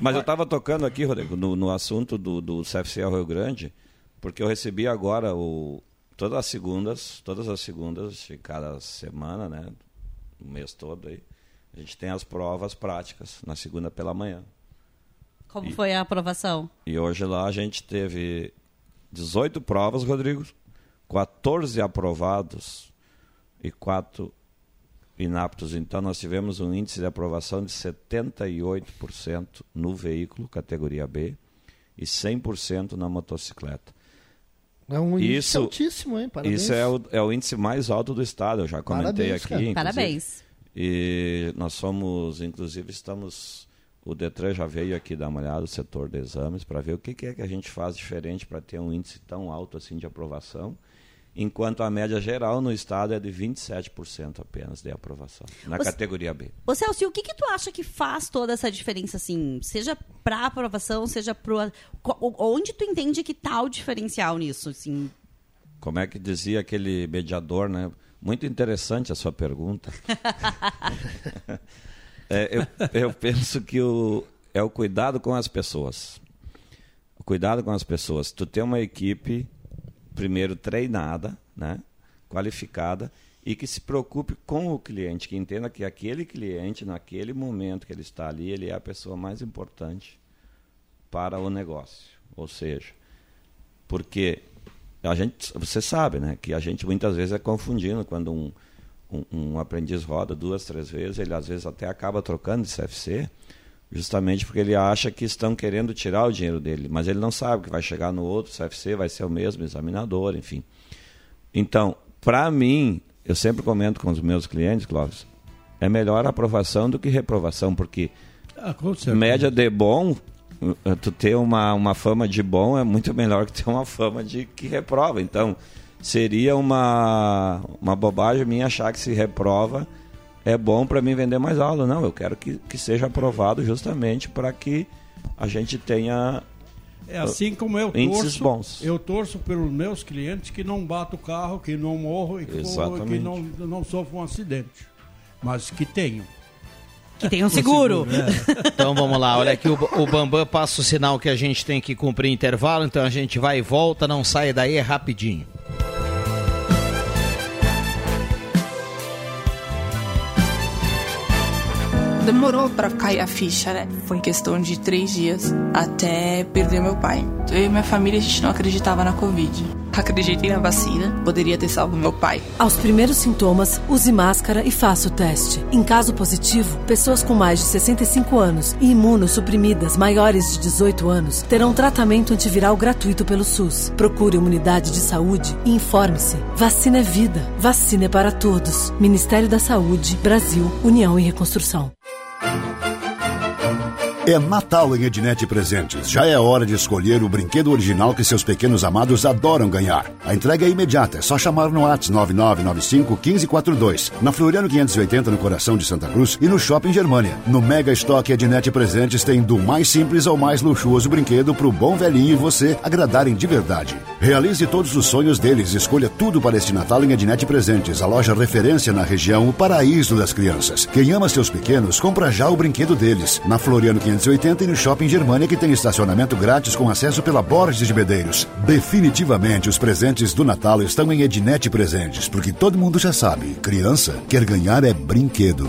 Speaker 12: Mas eu estava tocando aqui, Rodrigo, no, no assunto do, do CFC Rio Grande, porque eu recebi agora o, todas as segundas, todas as segundas de cada semana, né? O mês todo aí. A gente tem as provas práticas na segunda pela manhã.
Speaker 7: Como foi a aprovação?
Speaker 12: E hoje lá a gente teve 18 provas, Rodrigo, 14 aprovados e 4 inaptos. Então nós tivemos um índice de aprovação de 78% no veículo categoria B e 100% na motocicleta.
Speaker 5: É um índice
Speaker 12: Isso-
Speaker 5: altíssimo, hein? Parabéns.
Speaker 12: Isso é o, é o índice mais alto do estado, eu já comentei
Speaker 5: Parabéns,
Speaker 12: aqui.
Speaker 7: Parabéns.
Speaker 12: E nós somos, inclusive, estamos. O Detran já veio aqui dar uma olhada no setor de exames para ver o que, que é que a gente faz diferente para ter um índice tão alto assim de aprovação, enquanto a média geral no estado é de 27% apenas de aprovação, na
Speaker 7: Você-
Speaker 12: categoria B.
Speaker 7: Ô Celso, e o que, que tu acha que faz toda essa diferença, assim? Seja pra aprovação, seja co- Onde tu entende que tá o diferencial nisso, assim?
Speaker 12: Como é que dizia aquele mediador, né? Muito interessante a sua pergunta. É, eu, eu penso que o, é o cuidado com as pessoas. O cuidado com as pessoas. Tu tem uma equipe, primeiro, treinada, né? qualificada, e que se preocupe com o cliente, que entenda que aquele cliente, naquele momento que ele está ali, ele é a pessoa mais importante para o negócio. Ou seja, porque a gente, você sabe, né, que a gente muitas vezes é confundindo quando um, um, um aprendiz roda duas, três vezes, ele às vezes até acaba trocando de CFC, justamente porque ele acha que estão querendo tirar o dinheiro dele, mas ele não sabe que vai chegar no outro CFC, vai ser o mesmo examinador, enfim. Então, para mim, eu sempre comento com os meus clientes, Clóvis, é melhor aprovação do que reprovação, porque
Speaker 6: Ah,
Speaker 12: média de bom, uh, tu ter uma, uma fama de bom é muito melhor que ter uma fama de que reprova. Então, seria uma, uma bobagem minha achar que se reprova é bom para mim vender mais aula. Não, eu quero que, que seja aprovado justamente para que a gente tenha
Speaker 6: É assim como eu torço,
Speaker 12: bons.
Speaker 6: eu torço pelos meus clientes que não bato o carro, que não morro e que, for- que não, não sofram um acidente. Mas que tenham.
Speaker 7: Que tenham seguro.
Speaker 6: é.
Speaker 1: Então vamos lá, olha aqui, o, o Bambam passa o sinal que a gente tem que cumprir intervalo, então a gente vai e volta, não sai daí, é rapidinho.
Speaker 28: Demorou pra cair a ficha, né? Foi questão de três dias até perder meu pai. Eu e minha família, a gente não acreditava na Covid. Acreditei na vacina, poderia ter salvo meu pai.
Speaker 29: Aos primeiros sintomas, use máscara e faça o teste. Em caso positivo, pessoas com mais de 65 anos e imunossuprimidas maiores de 18 anos terão tratamento antiviral gratuito pelo SUS. Procure uma unidade de saúde e informe-se. Vacina é vida. Vacina é para todos. Ministério da Saúde, Brasil, União e Reconstrução.
Speaker 30: É Natal em Ednet Presentes. Já é hora de escolher o brinquedo original que seus pequenos amados adoram ganhar. A entrega é imediata, é só chamar no WhatsApp 9995 1542. Na Floriano 580, no coração de Santa Cruz e no Shopping Germania. No Mega Estoque Ednet Presentes tem do mais simples ao mais luxuoso brinquedo pro bom velhinho e você agradarem de verdade. Realize todos os sonhos deles. Escolha tudo para este Natal em Ednet Presentes, a loja referência na região, o paraíso das crianças. Quem ama seus pequenos, compra já o brinquedo deles. Na Floriano 580 e no Shopping Germania, que tem estacionamento grátis com acesso pela Borges de Medeiros. Definitivamente, os presentes do Natal estão em Ednet Presentes, porque todo mundo já sabe, criança quer ganhar é brinquedo.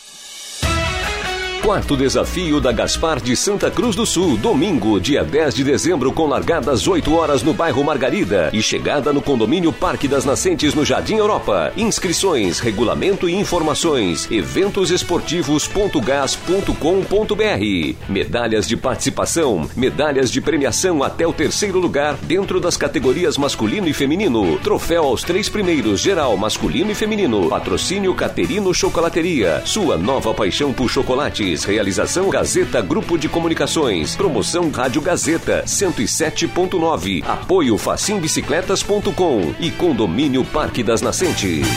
Speaker 26: Quarto desafio da Gaspar de Santa Cruz do Sul, domingo, dia 10 de dezembro, com largada às 8 horas no bairro Margarida e chegada no condomínio Parque das Nascentes, no Jardim Europa. Inscrições, regulamento e informações: eventosesportivos.gas.com.br. Medalhas de participação, medalhas de premiação até o terceiro lugar dentro das categorias masculino e feminino. Troféu aos três primeiros, geral, masculino e feminino. Patrocínio Caterino Chocolateria. Sua nova paixão por chocolate. Realização Gazeta Grupo de Comunicações. Promoção Rádio Gazeta 107.9. Apoio facimbicicletas.com e Condomínio Parque das Nascentes.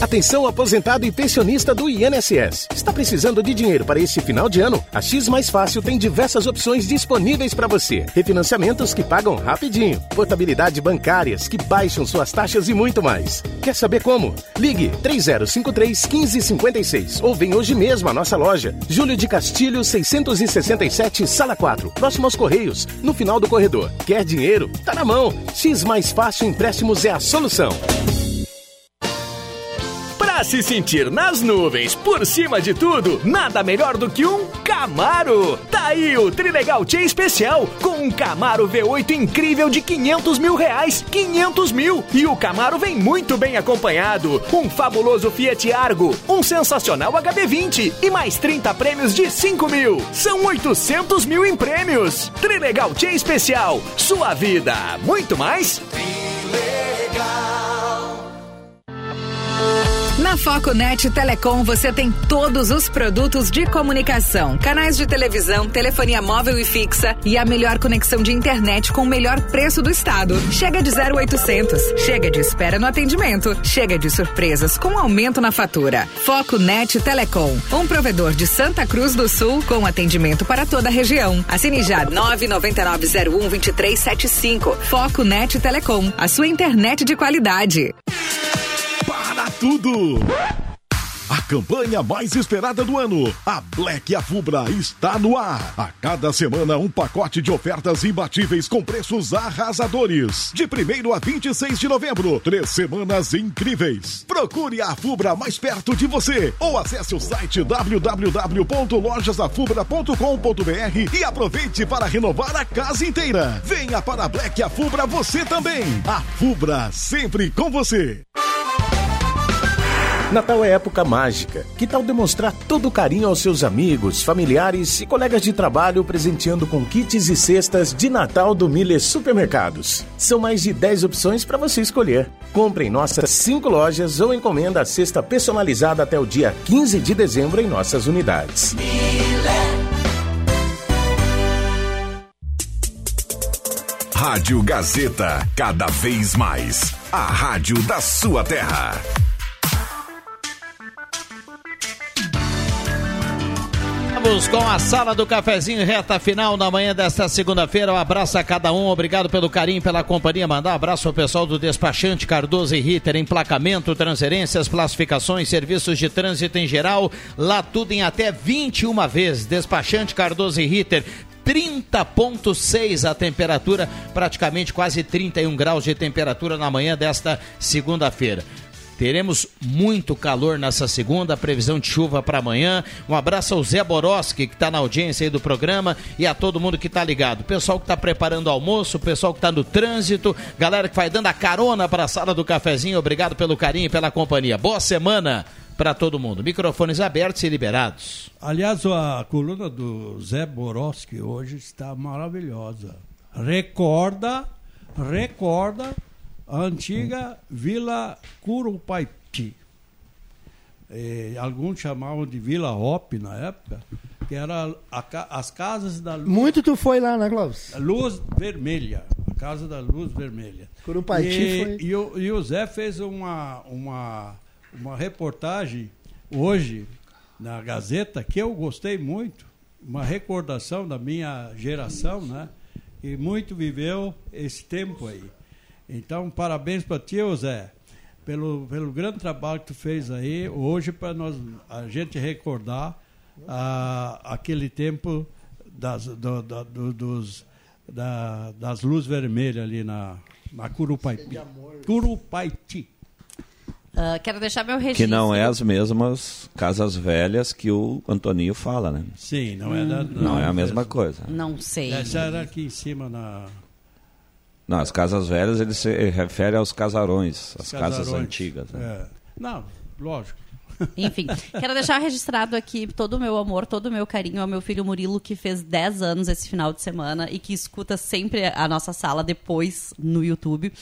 Speaker 23: Atenção aposentado e pensionista do INSS. Está precisando de dinheiro para esse final de ano? A X Mais Fácil tem diversas opções disponíveis para você. Refinanciamentos que pagam rapidinho, portabilidade bancárias que baixam suas taxas e muito mais. Quer saber como? Ligue 3053 1556 ou vem hoje mesmo à nossa loja. Júlio de Castilho 667, sala 4, próximo aos Correios, no final do corredor. Quer dinheiro? Tá na mão. X Mais Fácil Empréstimos é a solução.
Speaker 31: Pra se sentir nas nuvens, por cima de tudo, nada melhor do que um Camaro. Tá aí o Trilegal Tia Especial, com um Camaro V8 incrível de 500 mil reais. 500 mil! E o Camaro vem muito bem acompanhado. Um fabuloso Fiat Argo, um sensacional HB20 e mais 30 prêmios de 5 mil. São 800 mil em prêmios. Trilegal Tia Especial, sua vida, muito mais?
Speaker 32: Na Foconet Telecom você tem todos os produtos de comunicação, canais de televisão, telefonia móvel e fixa e a melhor conexão de internet com o melhor preço do estado. Chega de 0800, chega de espera no atendimento, chega de surpresas com aumento na fatura. Foconet Telecom, um provedor de Santa Cruz do Sul com atendimento para toda a região. Assine já 999012375. Foconet Telecom, a sua internet de qualidade.
Speaker 22: Tudo! A campanha mais esperada do ano, a Black Afubra, está no ar. A cada semana, um pacote de ofertas imbatíveis com preços arrasadores. De 1 a 26 de novembro, três semanas incríveis. Procure a Afubra mais perto de você ou acesse o site www.lojasafubra.com.br e aproveite para renovar a casa inteira. Venha para a Black Afubra você também. A Fubra, sempre com você.
Speaker 23: Natal é época mágica. Que tal demonstrar todo o carinho aos seus amigos, familiares e colegas de trabalho presenteando com kits e cestas de Natal do Miller Supermercados? São mais de 10 opções para você escolher. Compre em nossas 5 lojas ou encomenda a cesta personalizada até o dia 15 de dezembro em nossas unidades.
Speaker 18: Rádio Gazeta, cada vez mais. A rádio da sua terra.
Speaker 1: Vamos com a sala do cafezinho, reta final na manhã desta segunda-feira. Um abraço a cada um, obrigado pelo carinho, pela companhia. Mandar um abraço ao pessoal do despachante Cardoso e Ritter, emplacamento, transferências, classificações, serviços de trânsito em geral. Lá tudo em até 21 vezes. Despachante Cardoso e Ritter. 30,6 a temperatura, praticamente quase 31 graus de temperatura na manhã desta segunda-feira. Teremos muito calor nessa segunda, previsão de chuva para amanhã. Um abraço ao Zé Boroski, que está na audiência aí do programa, e a todo mundo que está ligado. Pessoal que está preparando o almoço, pessoal que está no trânsito, galera que vai dando a carona para a sala do cafezinho, obrigado pelo carinho e pela companhia. Boa semana para todo mundo. Microfones abertos e liberados.
Speaker 6: Aliás, a coluna do Zé Boroski hoje está maravilhosa. Recorda, recorda a antiga Vila Curupaipi. Eh, alguns chamavam de Vila Hop na época, que era a, as casas da luz.
Speaker 5: Muito tu foi lá, né, Clóvis?
Speaker 6: Luz Vermelha, a casa da Luz Vermelha.
Speaker 5: Curupaiti
Speaker 6: e,
Speaker 5: foi.
Speaker 6: E o, e o Zé fez uma, uma uma reportagem hoje na Gazeta que eu gostei muito, uma recordação da minha geração, né? E muito viveu esse tempo aí. Então, parabéns para ti, Zé, pelo, pelo grande trabalho que tu fez aí hoje para nós a gente recordar ah, aquele tempo das, do, do, do, dos, da, das luzes vermelhas ali na, na Curupaiti. Curupaiti.
Speaker 7: Uh, quero deixar meu registro.
Speaker 12: Que não é as mesmas casas velhas que o Antoninho fala, né?
Speaker 6: Sim, não é da,
Speaker 12: não, não, é a mesma coisa.
Speaker 7: Não sei.
Speaker 6: Essa era aqui em cima na.
Speaker 12: Não, as casas velhas ele se refere aos casarões, as casarões. casas antigas. Né?
Speaker 6: É. Não, lógico.
Speaker 7: Enfim, quero deixar registrado aqui todo o meu amor, todo o meu carinho ao meu filho Murilo, que fez 10 anos esse final de semana e que escuta sempre a nossa sala depois no YouTube.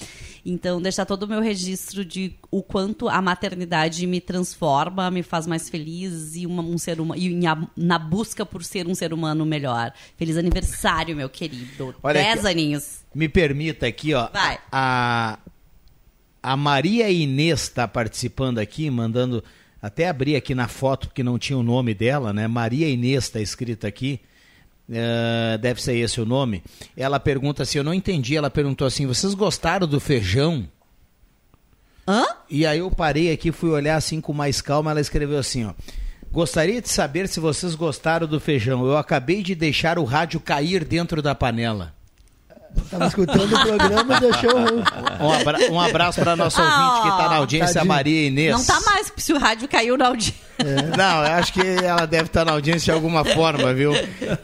Speaker 7: Então, deixar todo o meu registro de o quanto a maternidade me transforma, me faz mais feliz e uma, um ser humano e na busca por ser um ser humano melhor. Feliz aniversário, meu querido. Olha 10 aqui, aninhos.
Speaker 1: Me permita aqui, ó.
Speaker 7: Vai.
Speaker 1: A, a Maria Inês está participando aqui, mandando até abri aqui na foto, porque não tinha o nome dela, né? Maria Inês está escrita aqui. Uh, deve ser esse o nome. Ela pergunta assim: eu não entendi. Ela perguntou assim: vocês gostaram do feijão?
Speaker 7: Hã?
Speaker 1: E aí eu parei aqui, fui olhar assim com mais calma. Ela escreveu assim: ó. Gostaria de saber se vocês gostaram do feijão. Eu acabei de deixar o rádio cair dentro da panela.
Speaker 5: Estava escutando o programa e deixou.
Speaker 1: Um, abra um abraço para nosso ouvinte que está na audiência, Tadinho. a Maria Inês.
Speaker 7: Não está mais, se o rádio caiu na audiência.
Speaker 1: É. Não, eu acho que ela deve estar tá na audiência de alguma forma, viu?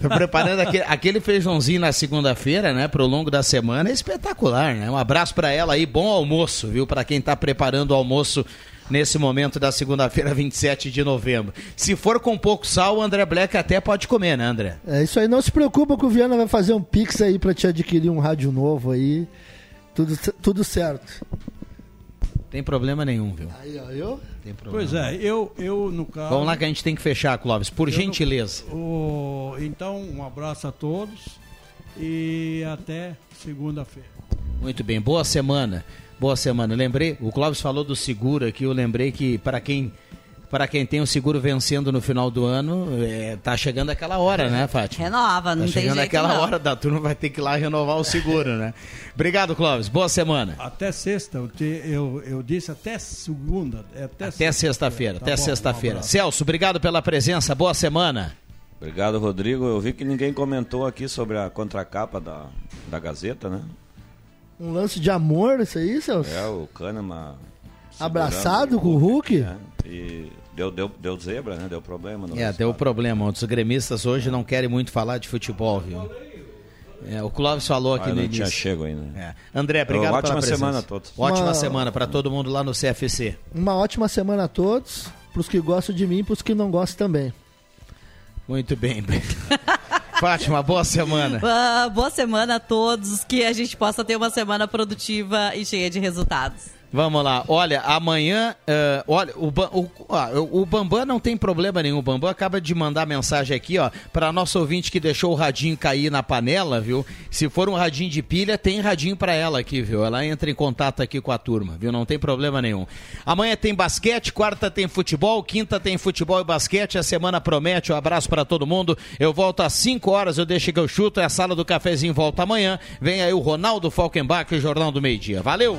Speaker 1: Tô preparando aquele, aquele feijãozinho na segunda-feira, né? Pro longo da semana, é espetacular, né? Um abraço para ela aí, bom almoço, viu? Para quem está preparando o almoço nesse momento da segunda-feira, 27 de novembro. Se for com pouco sal, o André Black até pode comer, né, André?
Speaker 5: É isso aí. Não se preocupa que o Viana vai fazer um pix aí para te adquirir um rádio novo aí. Tudo, tudo certo.
Speaker 1: Tem problema nenhum, viu?
Speaker 5: Aí, ó, eu?
Speaker 6: Tem problema. Pois é, eu, eu no caso.
Speaker 1: Vamos lá que a gente tem que fechar, Clóvis, por gentileza.
Speaker 6: No, o, então, um abraço a todos e até segunda-feira.
Speaker 1: Muito bem, boa semana. Boa semana. Lembrei, o Clóvis falou do seguro aqui, eu lembrei que para quem para quem tem o seguro vencendo no final do ano, é, tá chegando aquela hora, né, Fátima?
Speaker 7: Renova, não
Speaker 1: tá
Speaker 7: tem
Speaker 1: chegando aquela
Speaker 7: não.
Speaker 1: hora da turma, vai ter que ir lá renovar o seguro, né? Obrigado, Clóvis. Boa semana.
Speaker 6: Até sexta, eu, te, eu, eu disse até segunda. É até,
Speaker 1: até sexta-feira, tá até sexta-feira. Um Celso, obrigado pela presença, boa semana.
Speaker 12: Obrigado, Rodrigo. Eu vi que ninguém comentou aqui sobre a contracapa da, da Gazeta, né?
Speaker 5: Um lance de amor, isso aí, Celso?
Speaker 12: É, o Kahneman.
Speaker 5: Abraçado com o Hulk?
Speaker 12: É, e deu, deu, deu zebra, né? Deu problema. No
Speaker 1: é, resultado. deu problema. Os gremistas hoje não querem muito falar de futebol, viu? É, o Clóvis falou aqui
Speaker 12: ah,
Speaker 1: no
Speaker 12: não
Speaker 1: início.
Speaker 12: tinha chego ainda.
Speaker 1: É. André, obrigado
Speaker 12: ótima
Speaker 1: pela
Speaker 12: semana a todos.
Speaker 1: Ótima
Speaker 5: Uma...
Speaker 1: semana para todo mundo lá no CFC.
Speaker 5: Uma ótima semana a todos, para os que gostam de mim e para os que não gostam também.
Speaker 1: Muito bem. Fátima, boa semana.
Speaker 7: Uh, boa semana a todos, que a gente possa ter uma semana produtiva e cheia de resultados.
Speaker 1: Vamos lá, olha, amanhã, uh, olha, o, o, o Bambam não tem problema nenhum, o Bambam acaba de mandar mensagem aqui, ó, para nosso ouvinte que deixou o radinho cair na panela, viu? Se for um radinho de pilha, tem radinho para ela aqui, viu? Ela entra em contato aqui com a turma, viu? Não tem problema nenhum. Amanhã tem basquete, quarta tem futebol, quinta tem futebol e basquete, a semana promete, um abraço para todo mundo. Eu volto às 5 horas, eu deixo que eu chuto, é a sala do cafezinho volta amanhã. Vem aí o Ronaldo Falkenbach, Jornal do Meio Dia. Valeu!